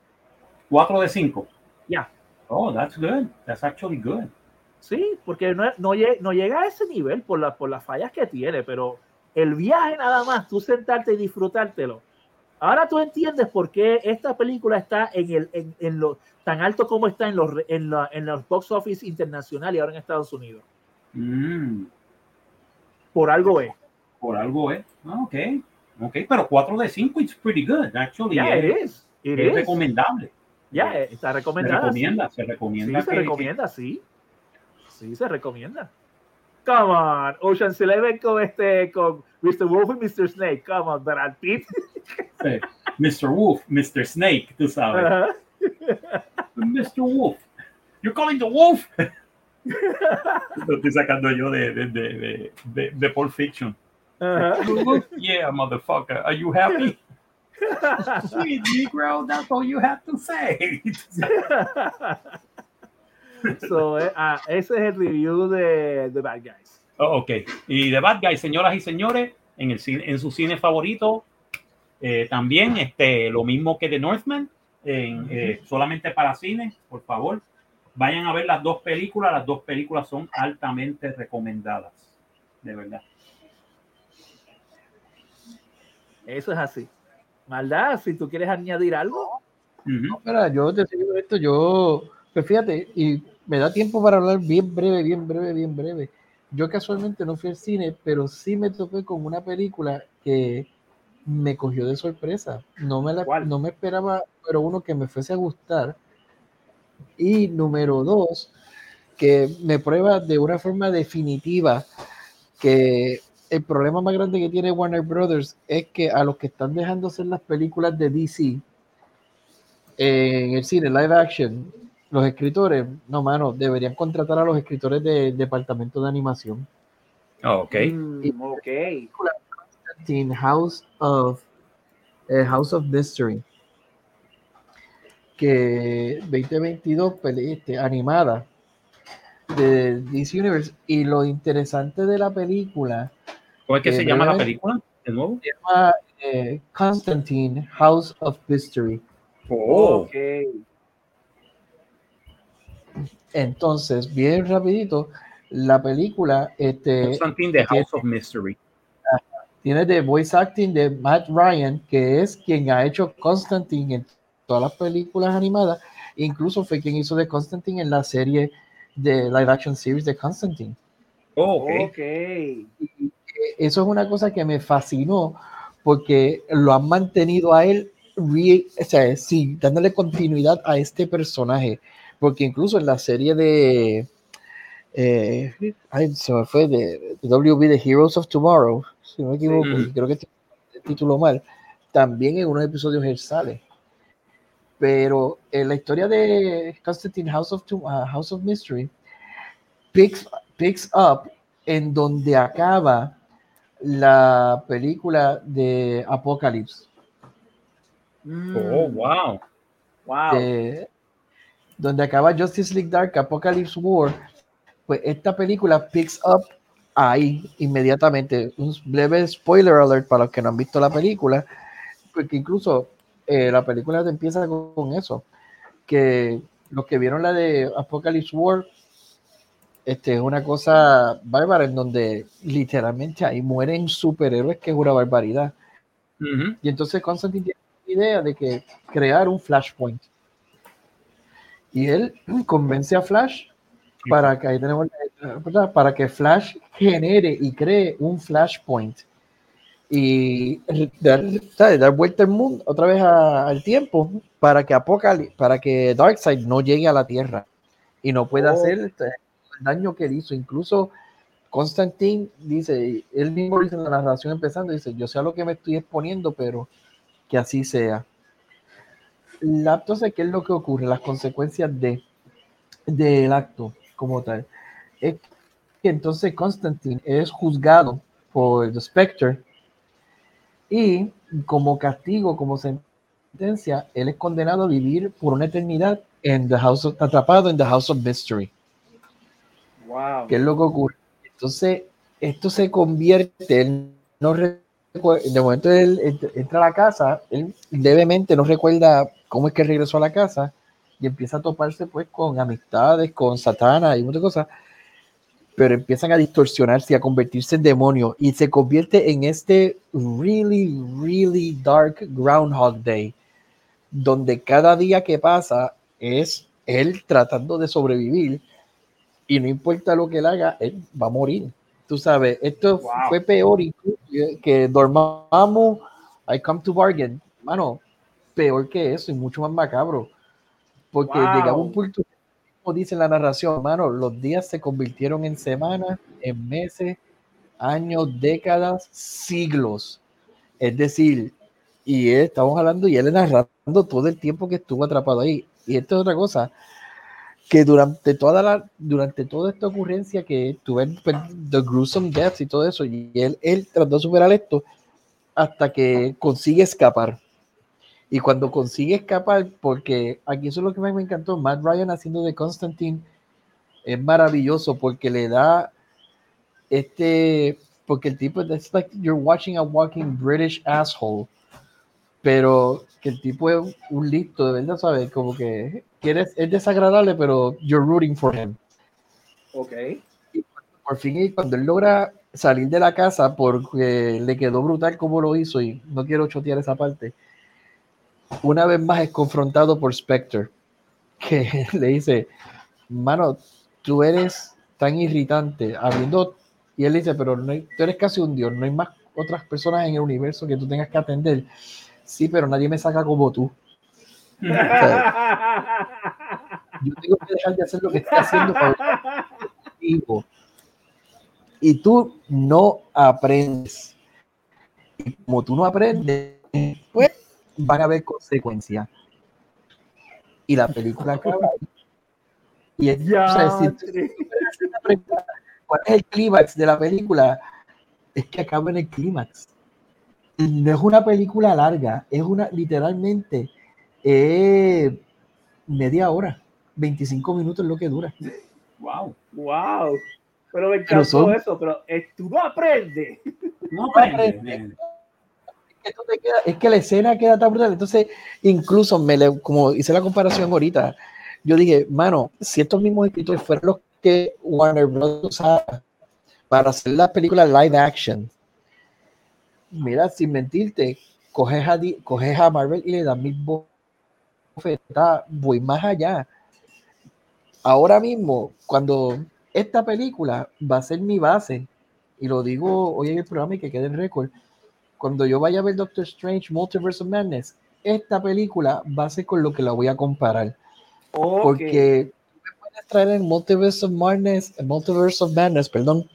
4 de 5. Ya. Oh, that's good. That's actually good. Sí, porque no, no, no llega a ese nivel por, la, por las fallas que tiene, pero el viaje nada más, tú sentarte y disfrutártelo. Ahora tú entiendes por qué esta película está en el en, en lo tan alto como está en los en, la, en los box office internacional y ahora en Estados Unidos. Mm. Por algo es. Por algo es. Ah, ok. Ok, pero 4 de 5 es pretty good, actually. Yeah, it is. It es recomendable. Ya, yeah, está recomendada. Se recomienda, se recomienda. Sí, se recomienda, sí. Sí, se recomienda. Come on, Ocean's Eleven con este, con Mr. Wolf y Mr. Snake. Come on, Brad Pitt. Sí. Mr. Wolf, Mr. Snake, tú sabes. Uh -huh. Mr. Wolf. You're calling the wolf. Lo estoy sacando yo de, de, de, de, de Pulp Fiction. Uh-huh. yeah, motherfucker. Are you happy? Sweet Negro, that's all you have to say. so, eh, uh, ese es el review de The Bad Guys. Oh, ok. Y The Bad Guys, señoras y señores, en, el cine, en su cine favorito, eh, también este, lo mismo que The Northman, en, eh, solamente para cine, por favor. Vayan a ver las dos películas. Las dos películas son altamente recomendadas. De verdad. Eso es así. Maldad, si tú quieres añadir algo. No, espera, yo te digo esto, yo, pues fíjate, y me da tiempo para hablar bien breve, bien breve, bien breve. Yo casualmente no fui al cine, pero sí me topé con una película que me cogió de sorpresa. No me, la, no me esperaba, pero uno que me fuese a gustar. Y número dos, que me prueba de una forma definitiva que el problema más grande que tiene Warner Brothers es que a los que están dejando hacer las películas de DC en el cine live action, los escritores, no, mano, deberían contratar a los escritores del departamento de animación. Oh, ok. Mm, ok. House of eh, House of Mystery que 2022 este, animada de DC Universe y lo interesante de la película ¿cómo es que, se llama la película? de nuevo? Se llama eh, Constantine House of Mystery oh. ok entonces bien rapidito la película este Constantine the House of Mystery tiene de voice acting de Matt Ryan que es quien ha hecho Constantine en todas las películas animadas, incluso fue quien hizo de Constantine en la serie de live action series de Constantine. Oh, okay. Eso es una cosa que me fascinó porque lo han mantenido a él, o sea, sí, dándole continuidad a este personaje, porque incluso en la serie de, eh, se me fue de, WB The Heroes of Tomorrow, si no me equivoco, creo que el título mal, también en unos episodios él sale. Pero en la historia de Constantine House of, uh, House of Mystery picks, picks up en donde acaba la película de Apocalypse. Oh, wow. Wow. donde acaba Justice League Dark, Apocalypse War. Pues esta película picks up ahí inmediatamente. Un breve spoiler alert para los que no han visto la película, porque incluso eh, la película te empieza con, eso, que los que vieron la de Apocalypse War, este, es una cosa bárbara en donde literalmente ahí mueren superhéroes que es una barbaridad. Y entonces Constantine tiene la idea de que crear un flashpoint. Y él convence a Flash para que ahí tenemos para que Flash genere y cree un flashpoint y dar, dar vuelta al mundo otra vez al tiempo para que Apocalypse, para que Darkseid no llegue a la Tierra y no pueda oh. hacer este, daño que hizo. Incluso Constantine dice, él mismo dice en la narración empezando, dice, yo sé a lo que me estoy exponiendo, pero que así sea. La, entonces, ¿qué es lo que ocurre? Las consecuencias de del acto como tal. Es que entonces Constantine es juzgado por The Spectre y como castigo, como sentencia, él es condenado a vivir por una eternidad en the house atrapado en the House of Mystery. Wow. ¿Qué es lo que ocurre? Entonces, esto se convierte, en no de momento él entra a la casa, él levemente no recuerda cómo es que regresó a la casa y empieza a toparse pues con amistades, con Satana y muchas cosas pero empiezan a distorsionarse y a convertirse en demonios y se convierte en este really, really dark Groundhog Day, donde cada día que pasa es él tratando de sobrevivir y no importa lo que él haga, él va a morir. Tú sabes, esto fue peor que dormamos, I come to bargain, mano, peor que eso y mucho más macabro, porque llegaba un punto dice la narración, hermano, los días se convirtieron en semanas, en meses, años, décadas, siglos. Es decir, y estamos hablando y él narrando todo el tiempo que estuvo atrapado ahí. Y esto es otra cosa, que durante toda la, durante toda esta ocurrencia que tuve pues, The Gruesome Deaths y todo eso, y él, él trató de superar esto hasta que consigue escapar. Y cuando consigue escapar, porque aquí eso es lo que más me encantó, Matt Ryan haciendo de Constantine es maravilloso porque le da este, porque el tipo es like you're watching a walking British asshole, pero que el tipo es un listo, de verdad, ¿sabes? Como que es desagradable, pero you're rooting for him. Ok. Y por fin, cuando él logra salir de la casa porque le quedó brutal como lo hizo y no quiero chotear esa parte una vez más es confrontado por Spectre, que le dice, mano, tú eres tan irritante, habiendo, y él dice, pero no tú eres casi un dios, no hay más otras personas en el universo que tú tengas que atender. Sí, pero nadie me saca como tú. Yo tengo que dejar de hacer lo que estoy haciendo para y tú no aprendes. Y como tú no aprendes, pues van a haber consecuencias. Y la película acaba Y es, ¿Cuál es el clímax de la película? Es que acaba en el clímax. No es una película larga, es una literalmente eh, media hora, 25 minutos es lo que dura. Wow, wow. Pero me encantó eso, pero eh, tú no aprendes. No aprendes. Es que, la escena queda tan brutal. Entonces, incluso me le, como hice la comparación ahorita, yo dije, mano, si estos mismos escritores fueron los que Warner Bros. usaba para hacer las películas live action, mira, sin mentirte, coges a, coges a Marvel y le das mil voy más allá. Ahora mismo, cuando esta película va a ser mi base, y lo digo hoy en el programa y que quede en récord, cuando yo vaya a ver Doctor Strange Multiverse of Madness, esta película va a ser con lo que la voy a comparar. Porque me puedes traer en Multiverse of Madness, Multiverse of Madness, perdón,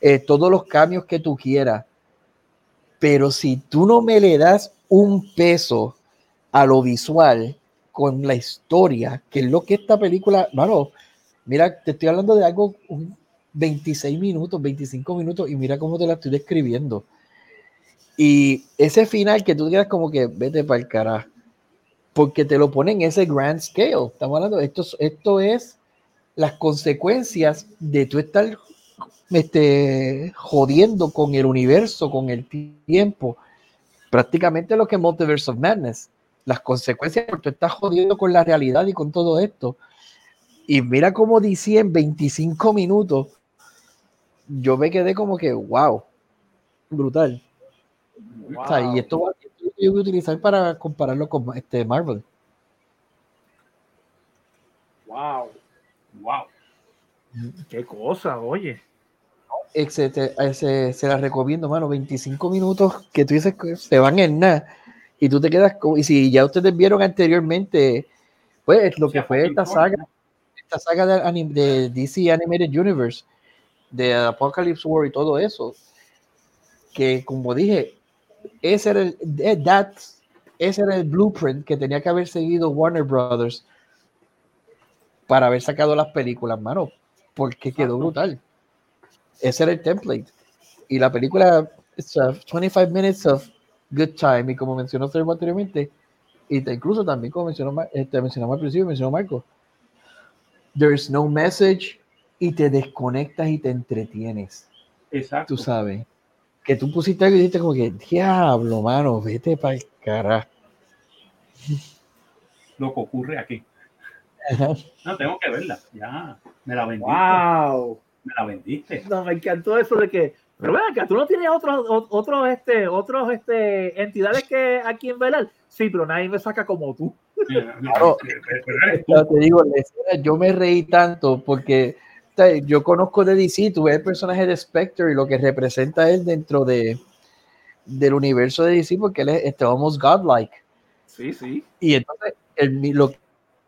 eh, todos los cambios que tú quieras. Pero si tú no me le das un peso a lo visual con la historia, que es lo que esta película, bueno, mira, te estoy hablando de algo, 26 minutos, 25 minutos, y mira cómo te la estoy describiendo. Y ese final que tú digas como que vete para el carajo, porque te lo ponen en ese grand scale. Estamos hablando, esto, esto es las consecuencias de tú estar este, jodiendo con el universo, con el tiempo. Prácticamente lo que es Multiverse of Madness. Las consecuencias porque tú estás jodiendo con la realidad y con todo esto. Y mira cómo dice en 25 minutos, yo me quedé como que, wow, brutal y esto voy a utilizar para compararlo con este Marvel. Wow. Wow. Qué cosa, oye. Se, se, se, la recomiendo, mano. 25 minutos que tú dices que se van en nada. Y tú te quedas con. Y si ya ustedes vieron anteriormente, pues lo que fue esta saga, esta saga de, de DC Animated Universe, de Apocalypse War y todo eso, que como dije, ese era el, eh, that, ese era el blueprint que tenía que haber seguido Warner Brothers para haber sacado las películas, mano, porque quedó brutal. Ese era el template. Y la película, es 25 minutes of good time, y como mencionó Sergio anteriormente, y te, incluso también como mencionó, este, mencionamos al principio, mencionó Marco, there's no message, y te desconectas y te entretienes. Exacto. Tú sabes que tú pusiste algo y dijiste como que, diablo, mano, vete para el carajo. Lo que ocurre aquí. No, tengo que verla. Ya, me la vendiste. Wow. Me la vendiste. No, me encantó eso de que, pero ven acá, tú no tienes otros, otros, este, otros, este, entidades que aquí en velar. Sí, pero nadie me saca como tú. Claro, te digo, yo me reí tanto porque yo conozco de DC, tú ves el personaje de Spectre y lo que representa él dentro de del universo de DC, porque él es este, almost godlike. Sí, sí. Y entonces, el, lo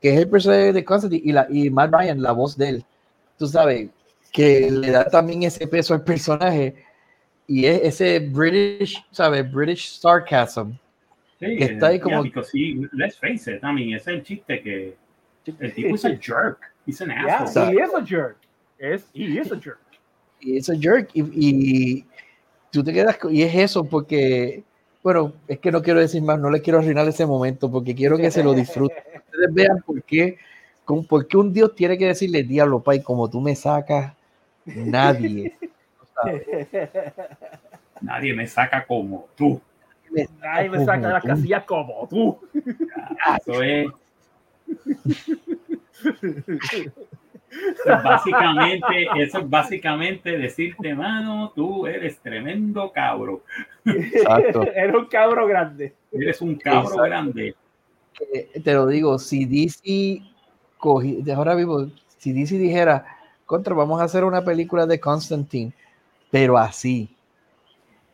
que es el personaje de Constantine y, la, y Matt Ryan, la voz de él, tú sabes, que le da también ese peso al personaje y es ese British, ¿sabes? British sarcasm. Sí, que está ahí como. sí, let's face it, I mean, es el chiste que el tipo es un jerk. He's an asshole. Yeah, he is a jerk. Es, y es a jerk. Y es a jerk. Y, tú te quedas y es eso porque, bueno, es que no quiero decir más, no le quiero arruinar ese momento porque quiero que se lo disfruten. Ustedes vean por qué, con, por qué un Dios tiene que decirle, diablo, pai, como tú me sacas, nadie. nadie me saca como tú. Nadie me saca de las casillas como tú. Eso es. básicamente, eso es básicamente decirte, mano, tú eres tremendo cabro. Exacto. eres un cabro grande. Eres un cabro grande. te lo digo, si DC cogí, ahora vivo, si DC dijera, contra, vamos a hacer una película de Constantine, pero así,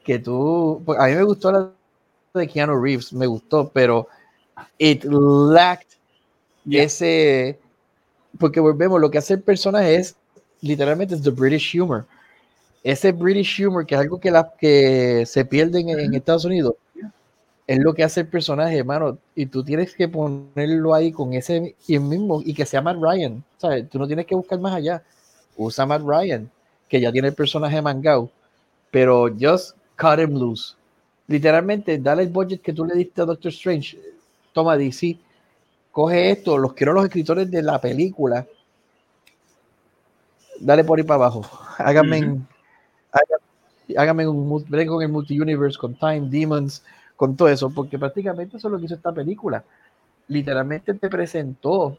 que tú, pues, a mí me gustó la de Keanu Reeves, me gustó, pero it lacked ese porque volvemos, lo que hace el personaje es literalmente es the British humor. Ese British humor, que es algo que, la, que se pierde en, Estados Unidos, es lo que hace el personaje, hermano, y tú tienes que ponerlo ahí con ese y el mismo, y que sea Matt Ryan, ¿sabes? Tú no tienes que buscar más allá. Usa Matt Ryan, que ya tiene el personaje mangao, pero just cut him loose. Literalmente, dale el budget que tú le diste a Doctor Strange. Toma DC, coge esto, los quiero los escritores de la película. Dale por ahí para abajo. Háganme, háganme, un con el multi-universe, con Time, Demons, con todo eso, porque prácticamente eso es lo que hizo esta película. Literalmente te presentó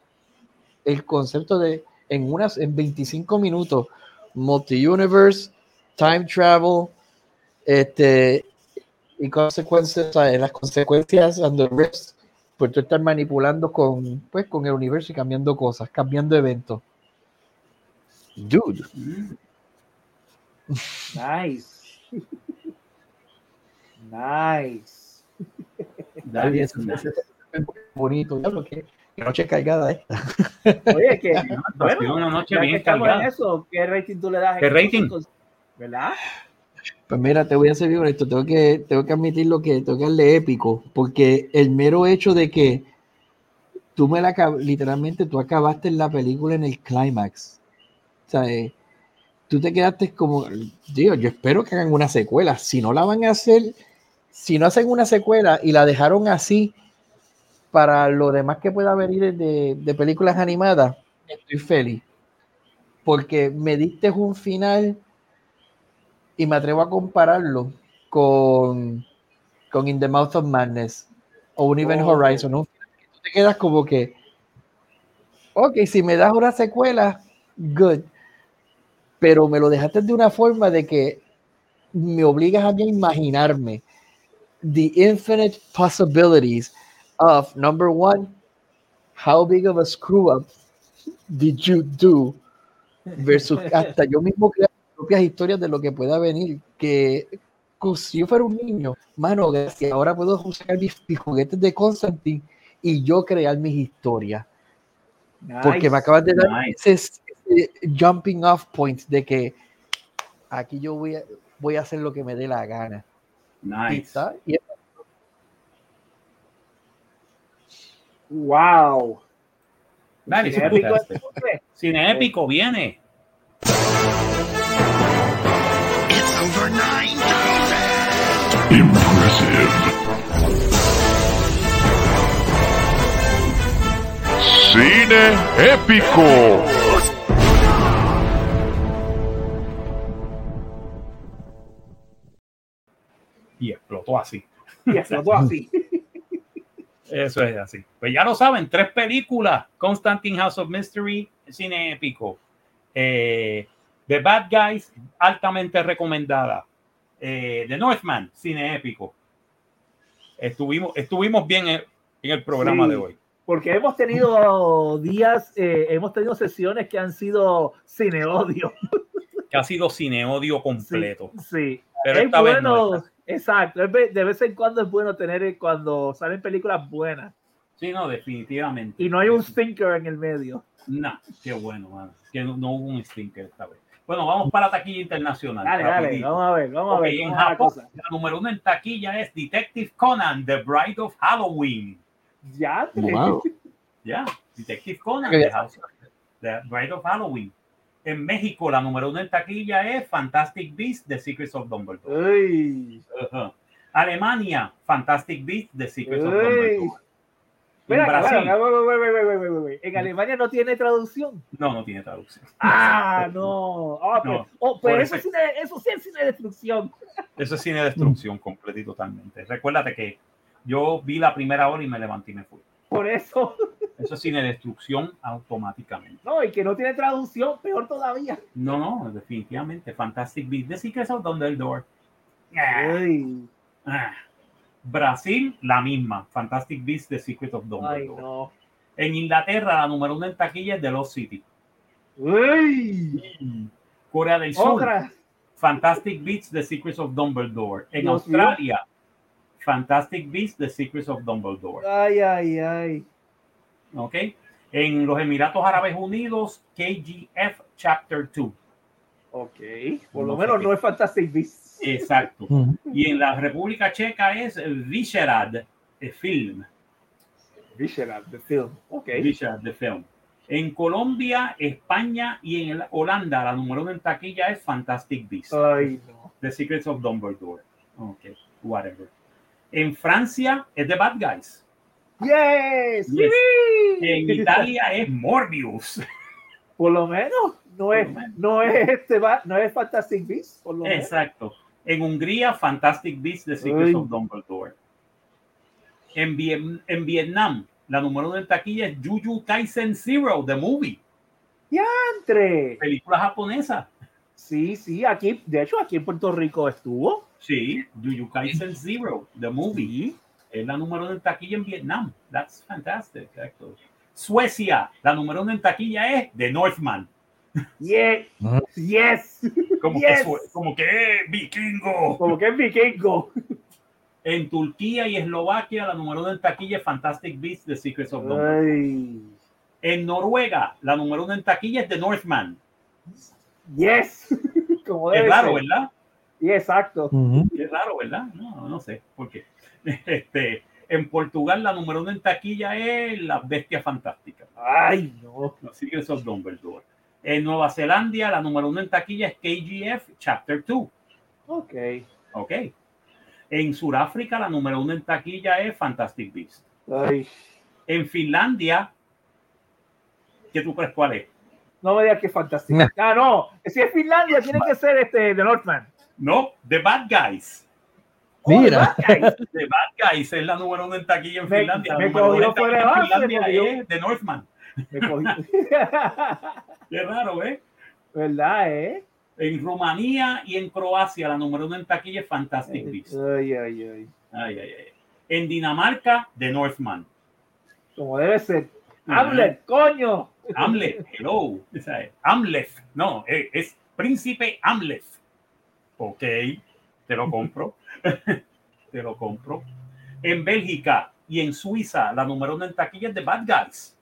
el concepto de en unas en 25 minutos multi-universe, time travel, este y consecuencias, las consecuencias and the rest por tú estar manipulando con pues con el universo y cambiando cosas, cambiando eventos. Dude. Nice. nice. Dale, eso, bonito, ya lo que noche cargada esta. Oye, que bueno, una noche bien cargada. Eso, ¿Qué rating tú le das? ¿Qué rating? ¿Verdad? Pues mira, te voy a servir esto. Tengo que, tengo que admitir lo que tengo que darle épico, porque el mero hecho de que tú me la literalmente tú acabaste la película en el clímax. O sea, eh, tú te quedaste como, digo, yo espero que hagan una secuela. Si no la van a hacer, si no hacen una secuela y la dejaron así para lo demás que pueda venir de, de películas animadas, estoy feliz. Porque me diste un final y me atrevo a compararlo con, con In the Mouth of Madness o un Event oh. Horizon. ¿no? Tú te quedas como que, ok, si me das una secuela, good. Pero me lo dejaste de una forma de que me obligas a mí a imaginarme the infinite possibilities of number one, how big of a screw up did you do? Versus hasta yo mismo creo propias historias de lo que pueda venir. Que si yo fuera un niño, mano, gracias, ahora puedo sacar mis, juguetes de Constantine y yo crear mis historias. Porque me acabas de dar ese, jumping off point de que aquí yo voy a, voy a hacer lo que me dé la gana. Nice. Wow. Nice. Cine épico, Cine épico viene. It's over 9000. Impressive. Cine épico. y explotó así. Y explotó así. Eso es así. Pues ya lo saben, tres películas. Constantine House of Mystery, cine épico. Eh, The Bad Guys, altamente recomendada. Eh, The Northman, cine épico. Estuvimos, estuvimos bien en, el programa de hoy. Porque hemos tenido días, eh, hemos tenido sesiones que han sido cine odio. Que ha sido cine odio completo. Sí. Pero es bueno, Exacto, de vez en cuando es bueno tener cuando salen películas buenas. Sí, no, definitivamente. Y no hay un stinker en el medio. No, qué bueno, man. que no, hubo un stinker esta vez. Bueno, vamos para la taquilla internacional. Dale, dale, vamos a ver, vamos a ver. En Japón, la, número uno en taquilla es Detective Conan, The Bride of Halloween. Ya, wow. ya, Detective Conan, The Bride of Halloween. En México, la número uno en taquilla es Fantastic Beasts, The Secrets of Dumbledore. Alemania, Fantastic Beasts, The Secrets of Dumbledore. En, Brasil, en Alemania no tiene traducción. No, no tiene traducción. Ah, no. Ah, pues, oh, pero eso, eso sí es cine de destrucción. Eso es cine de destrucción, completo y totalmente. Recuérdate que yo vi la primera hora y me levanté y me fui. Por eso. Eso es cine destrucción automáticamente. No, y que no tiene traducción, peor todavía. No, no, definitivamente. Fantastic Beasts, The Secrets of Dumbledore. Ah. Brasil, la misma. Fantastic Beasts, The Secret of Dumbledore. no. En Inglaterra, la número uno en taquilla es The Lost City. Corea del Sur. Fantastic Beasts, The Secrets of Dumbledore. En Australia, Fantastic Beasts, The Secrets of Dumbledore. Ay, ay, ay. ¿Ok? En los Emiratos Árabes Unidos, KGF Chapter 2. Ok, por lo menos no es Fantastic Beasts. Exacto. Y en la República Checa es Viscerad Film. Viscerad the Film. Ok. Viscerad the Film. En Colombia, España y en Holanda, la número uno en taquilla es Fantastic Beasts. Ay, no. The Secrets of Dumbledore. Ok, whatever. En Francia es The Bad Guys. Yes. yes. En Italia es Morbius. Por lo menos no es, no es este no es Fantastic Beasts. Por lo Exacto. En Hungría, Fantastic Beasts, The Secrets of Dumbledore. En, en Vietnam, la número uno en taquilla es Juju Kaisen Zero, The Movie. ¡Yantre! Película japonesa. Sí, sí, aquí, de hecho, aquí en Puerto Rico estuvo. Sí, Juju Kaisen Zero, The Movie. Es la número uno en taquilla en Vietnam. That's fantastic. Suecia, la número uno en taquilla es The Northman. Yes. Yes. Como, Que, como que vikingo. Como que es vikingo. En Turquía y Eslovaquia, la número uno en taquilla es Fantastic Beasts, The Secrets of Dumbledore. En Noruega, la número uno en taquilla es The Northman. Yes. Como es raro, ¿verdad? Sí, exacto. Es raro, ¿verdad? No, no sé por qué. Este, en Portugal, la número uno en taquilla es La Bestia Fantástica. Ay, no. The Secrets of Dumbledore. En Nueva Zelanda, la número uno en taquilla es KGF Chapter 2. Ok. Ok. En Sudáfrica, la número uno en taquilla es Fantastic Beast. Ay. En Finlandia, ¿qué tú crees cuál es? No me digas que es Fantastic. Ah, no. Si es Finlandia, tiene que ser este The Northman. No, The Bad Guys. Mira. Oh, The, Bad Guys. The Bad Guys es la número uno en taquilla en me, Finlandia. Me cogió fuera de. Finlandia es The Northman. Me cogió. Qué raro, ¿eh? ¿Verdad, eh? En Rumanía y en Croacia, la número uno en taquilla es Fantastic Beasts. Ay, ay, ay. Ay, ay, ay. En Dinamarca, The Northman. Como debe ser. Hamlet, coño. Hamlet, hello. Hamlet, no, es, es Príncipe Hamlet. Ok, te lo compro. te lo compro. En Bélgica y en Suiza, la número uno en taquilla es The Bad Guys.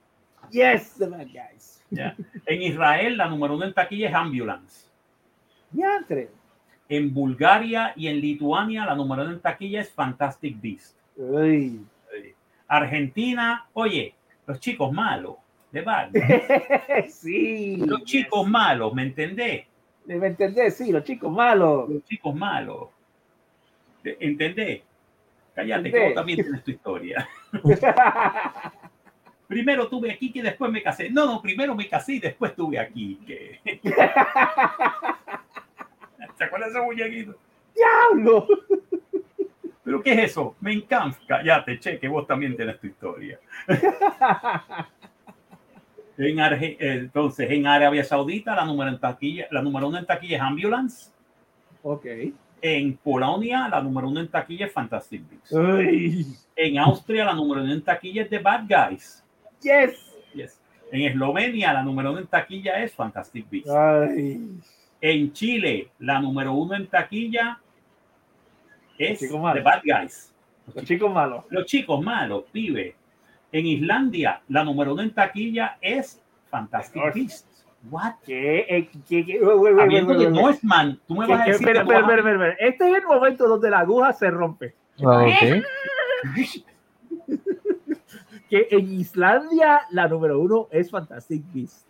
Yes, The Bad Guys. Yeah. En Israel, la número uno en taquilla es Ambulance. Diantre. En Bulgaria y en Lituania, la número uno en taquilla es Fantastic Beast. Argentina, oye, los chicos malos, de Bad sí. Los chicos malos, ¿me entendés? ¿Me entendés? Sí, los chicos malos. Los chicos malos. ¿Entendés? Cállate, que vos también tienes tu historia. primero tuve aquí que después me casé. No, no, primero me casé y después tuve aquí que. ¿Se acuerdan de ese muñequito? ¡Diablo! ¿Pero qué es eso? Me encanta. Cállate, che, que vos también tienes tu historia. en Arge entonces, en Arabia Saudita, la número, en taquilla, la número uno en taquilla es Ambulance. Ok. En Polonia, la número uno en taquilla es Fantastic Beasts. Ay. En Austria, la número uno en taquilla es The Bad Guys. Yes. Yes. En Eslovenia, la número uno en taquilla es Fantastic Beasts. Ay. En Chile, la número uno en taquilla es The Bad Guys. Los, Los chicos malos. Los chicos malos, pibe. En Islandia, la número uno en taquilla es Fantastic Beasts. What? ¿Qué? ¿Qué? ¿Qué? Habiendo de Northman, tú me vas a decir. Espera, espera, espera. Este es el momento donde la aguja se rompe. Okay. que en Islandia la número uno es Fantastic Beasts.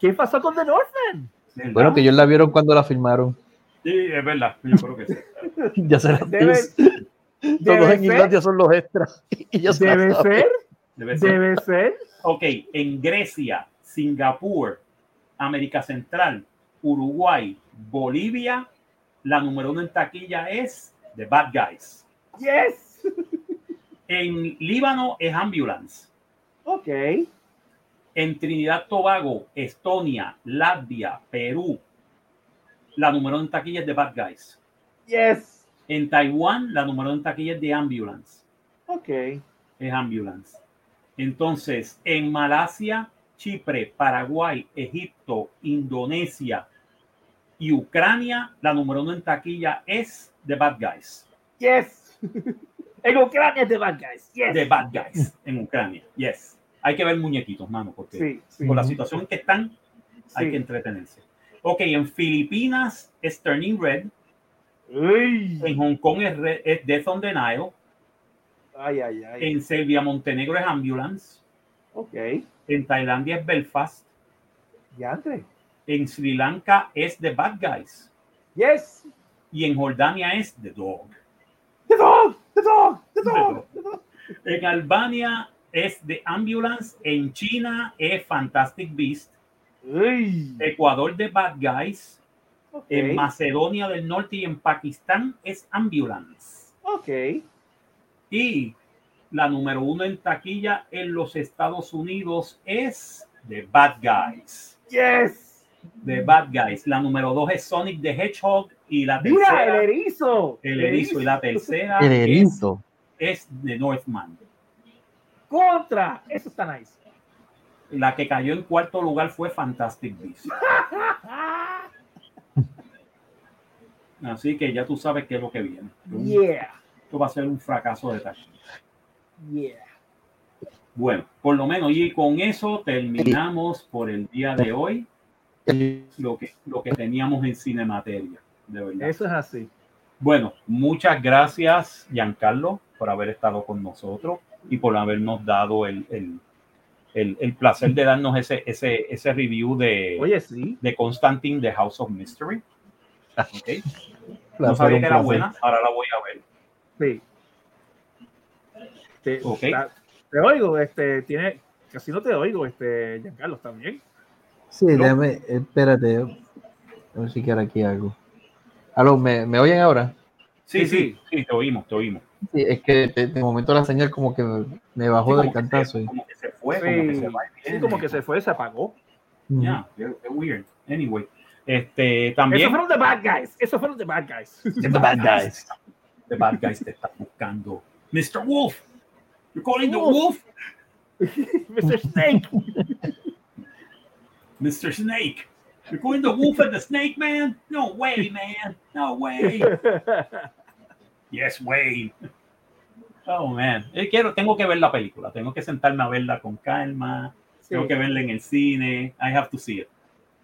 ¿Qué pasó con The Northman? Bueno, que ellos la vieron cuando la filmaron. Sí, es verdad, yo creo que sí. ya se la Debe, Todos en Islandia son los extras. Y ya se debe, ser, debe ser. Debe ser. Ok, en Grecia, Singapur, América Central, Uruguay, Bolivia, la número uno en taquilla es The Bad Guys. Yes. En Líbano es Ambulance. Ok. En Trinidad Tobago, Estonia, Latvia, Perú, la número uno en taquilla es The Bad Guys. Yes. En Taiwán, la número uno en taquilla es The Ambulance. Ok. Es Ambulance. Entonces, en Malasia, Chipre, Paraguay, Egipto, Indonesia y Ucrania, la número uno en taquilla es The Bad Guys. Yes. En Ucrania es The Bad Guys. Yes. The Bad Guys. En Ucrania. Yes. Hay que ver muñequitos, mano, porque sí, sí. por la situación en que están, hay que entretenerse. Ok, en Filipinas es Turning Red. En Hong Kong es, Death on the Nile. Ay, ay, ay. En Serbia, Montenegro es Ambulance. Ok. En Tailandia es Belfast. Ya entre. En Sri Lanka es The Bad Guys. Yes. Y en Jordania es The Dog. The Dog, The Dog, The Dog. The dog. En Albania es The Ambulance. En China es Fantastic Beast. Ecuador de Bad Guys. En Macedonia del Norte y en Pakistán es Ambulance. Ok. Y la número uno en taquilla en los Estados Unidos es The Bad Guys. Yes. The Bad Guys. La número dos es Sonic the Hedgehog y la tercera. el erizo. El erizo y la tercera. El erizo. Es, The Northman. Contra. Eso está nice. La que cayó en cuarto lugar fue Fantastic Beasts. Así que ya tú sabes qué es lo que viene. Yeah. Esto va a ser un fracaso de taxi. Yeah. Bueno, por lo menos, y con eso terminamos por el día de hoy lo que, lo que teníamos en Cinemateria. De verdad. Eso es así. Bueno, muchas gracias, Giancarlo, por haber estado con nosotros y por habernos dado el, el el, el, placer de darnos ese, ese, ese review de, Oye, sí. de Constantine, The House of Mystery. Okay. No sabía que era buena, ahora la voy a ver. Sí. Te, okay. te oigo, este, tiene, casi no te oigo, este, Giancarlo, ¿está bien? Sí, ¿No? déjame, espérate, a ver si quiero aquí algo. Aló, ¿me, ¿me oyen ahora? Sí, sí, sí, te oímos, te oímos. Sí, es que de, de momento la señal como que me, bajó sí, del cantazo. Se, como que se fue, sí, como que se va. Sí, como que se fue, se apagó. Ya, yeah, it's weird. Anyway, este, también. Eso fueron The Bad Guys. Eso fueron The Bad Guys. The, the Bad Guys. The Bad Guys te están buscando. Mr. Wolf. You're calling the Wolf? Mr. Snake. Mr. Snake. You're calling the Wolf and the Snake, man? No way, man. No way. Yes, Wayne. Oh, man. Eh, quiero, tengo que ver la película. Tengo que sentarme a verla con calma. Sí. Tengo que verla en el cine. I have to see it.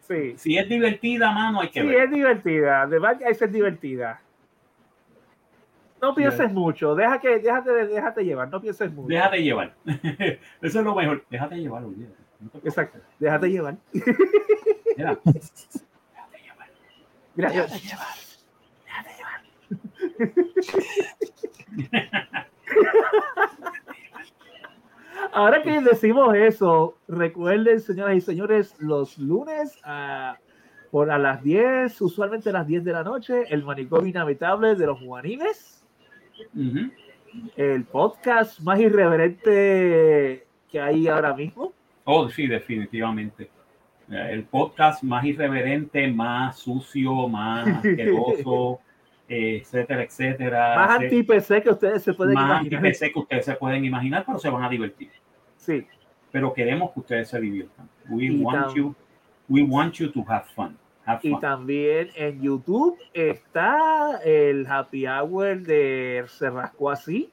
Sí. Si es divertida, mano, hay que sí, ver. es divertida. The Bad Guys es divertida. No pienses yeah. mucho. Deja que, déjate, déjate llevar. No pienses mucho. Déjate llevar. Eso es lo mejor. Déjate llevar. No Exacto. Déjate llevar. Mira. Déjate llevar. Mira, déjate llevar. Déjate llevar. Ahora que decimos eso, recuerden, señoras y señores, los lunes a, por a las 10, usualmente a las 10 de la noche, el manicomio inhabitable de los Juanimes. Uh -huh. El podcast más irreverente que hay ahora mismo. Oh, sí, definitivamente. El podcast más irreverente, más sucio, más asqueroso. etcétera, etcétera. Más anti-PC que ustedes se pueden más imaginar. Más anti-PC que ustedes se pueden imaginar, pero se van a divertir. Sí. Pero queremos que ustedes se diviertan. We want you, we want you to have fun. Have y también en YouTube está el Happy Hour de Se Rascó Así.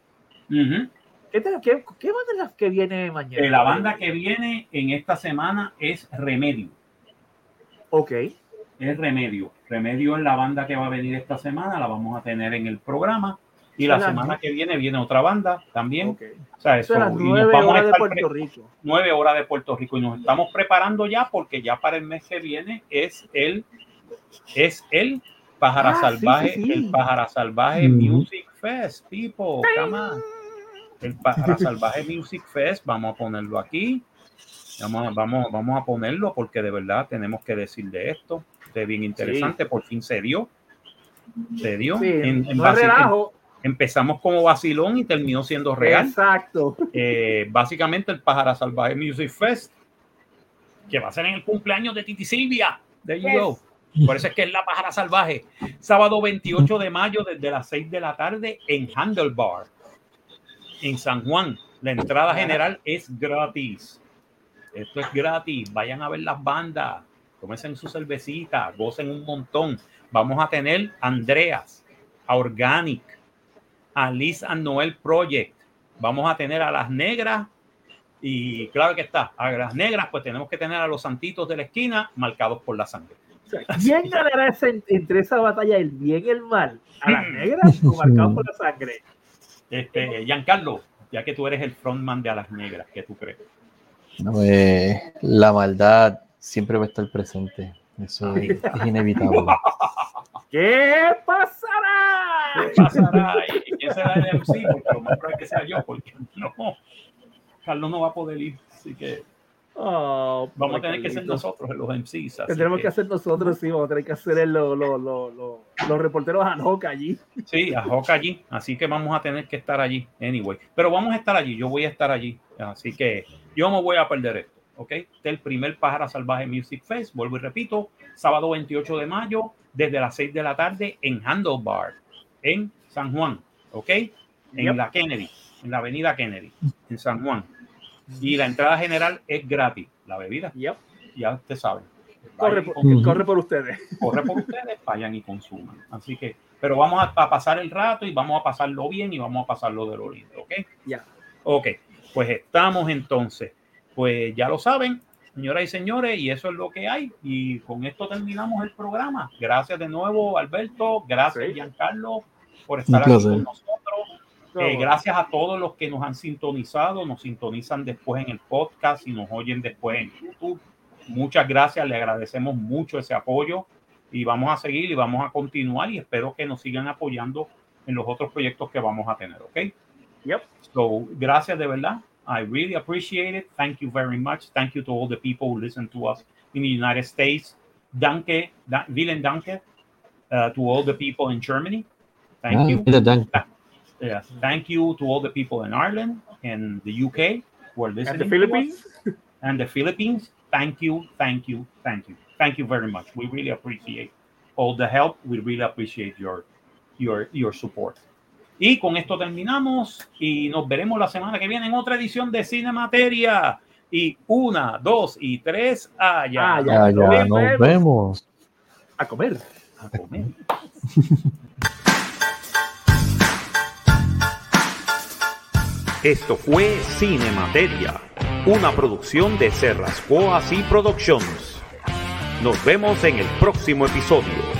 Uh -huh. ¿Qué, qué, ¿Qué banda es la que viene mañana? Eh, la banda que viene en esta semana es Remedio. Ok. Es Remedio. Remedio es la banda que va a venir esta semana, la vamos a tener en el programa. Y la semana que viene viene otra banda también. Okay. O sea, eso, eso las nueve horas de Puerto Rico. Nueve horas de Puerto Rico. Y nos estamos preparando ya porque ya para el mes que viene es el, es el Pájara ah, Salvaje, sí, sí, sí. el Pájara Salvaje mm. Music Fest, tipo. El Pájara Salvaje Music Fest, vamos a ponerlo aquí. Vamos, vamos, vamos a ponerlo porque de verdad tenemos que decir de esto. De bien interesante, por fin se dio. Se dio. en, en no relajo empezamos como vacilón y terminó siendo real. Exacto. Eh, básicamente el Pájara Salvaje Music Fest, que va a ser en el cumpleaños de Titi Silvia. There you yes. go. Por eso es que es la Pájara Salvaje. Sábado 28 de mayo desde las 6 de la tarde en Handlebar, en San Juan. La entrada general es gratis. Esto es gratis. Vayan a ver las bandas. Tómense su cervecita. Gocen un montón. Vamos a tener Andreas, a Organic, a Liz and Noel Project. Vamos a tener a las negras y claro que está, a las negras pues tenemos que tener a los santitos de la esquina marcados por la sangre. ¿Quién ganará entre esa batalla, el bien y el mal? ¿A las negras o marcado por la sangre? Este, Giancarlo, ya que tú eres el frontman de a las negras, ¿qué tú crees? No, eh, la maldad siempre va a estar presente. Eso es, inevitable. ¿Qué pasará? ¿Qué pasará? ¿Y quién será el MC? Porque lo más probable es que sea yo, porque no, Carlos no va a poder ir, así que oh, vamos a tener que ser nosotros los MCs. Tendremos que, hacer nosotros, sí, vamos a tener que hacer los reporteros a Hoca allí. Sí, a Hoca allí, así que vamos a tener que estar allí, anyway. Pero vamos a estar allí, yo voy a estar allí, así que yo no voy a perder esto. ¿ok? Este el primer Pájara Salvaje Music Fest, vuelvo y repito, sábado 28 de mayo, desde las 6 de la tarde en Handlebar, en San Juan, ¿ok? En la Kennedy, en la avenida Kennedy, en San Juan. Y la entrada general es gratis, la bebida, ya ustedes saben. Corre por, corre por, ustedes. Corre por ustedes, vayan y consuman. Así que, pero vamos a, a, pasar el rato y vamos a pasarlo bien y vamos a pasarlo de lo lindo, ¿ok? Ya. Ok, pues estamos entonces pues ya lo saben, señoras y señores, y eso es lo que hay. Y con esto terminamos el programa. Gracias de nuevo, Alberto. Gracias, Giancarlo, por estar aquí con nosotros. Eh, gracias a todos los que nos han sintonizado, nos sintonizan después en el podcast y nos oyen después en YouTube. Muchas gracias, le agradecemos mucho ese apoyo y vamos a seguir y vamos a continuar y espero que nos sigan apoyando en los otros proyectos que vamos a tener, ¿ok? Yep. So, gracias de verdad. I really appreciate it. Thank you very much. Thank you to all the people who listen to us in the United States. Danke, da, vielen Danke uh, to all the people in Germany. Thank ah, you. Uh, thank you to all the people in Ireland and the UK who are listening. And the Philippines. And the Philippines. Thank you, thank you, thank you, thank you very much. We really appreciate all the help. We really appreciate your your your support. Y con esto terminamos y nos veremos la semana que viene en otra edición de Cine Materia. Y una, dos y tres, allá. allá, allá nos, vemos. A comer. A comer. Esto fue Cine Materia, una producción de Serrascoas y Productions. Nos vemos en el próximo episodio.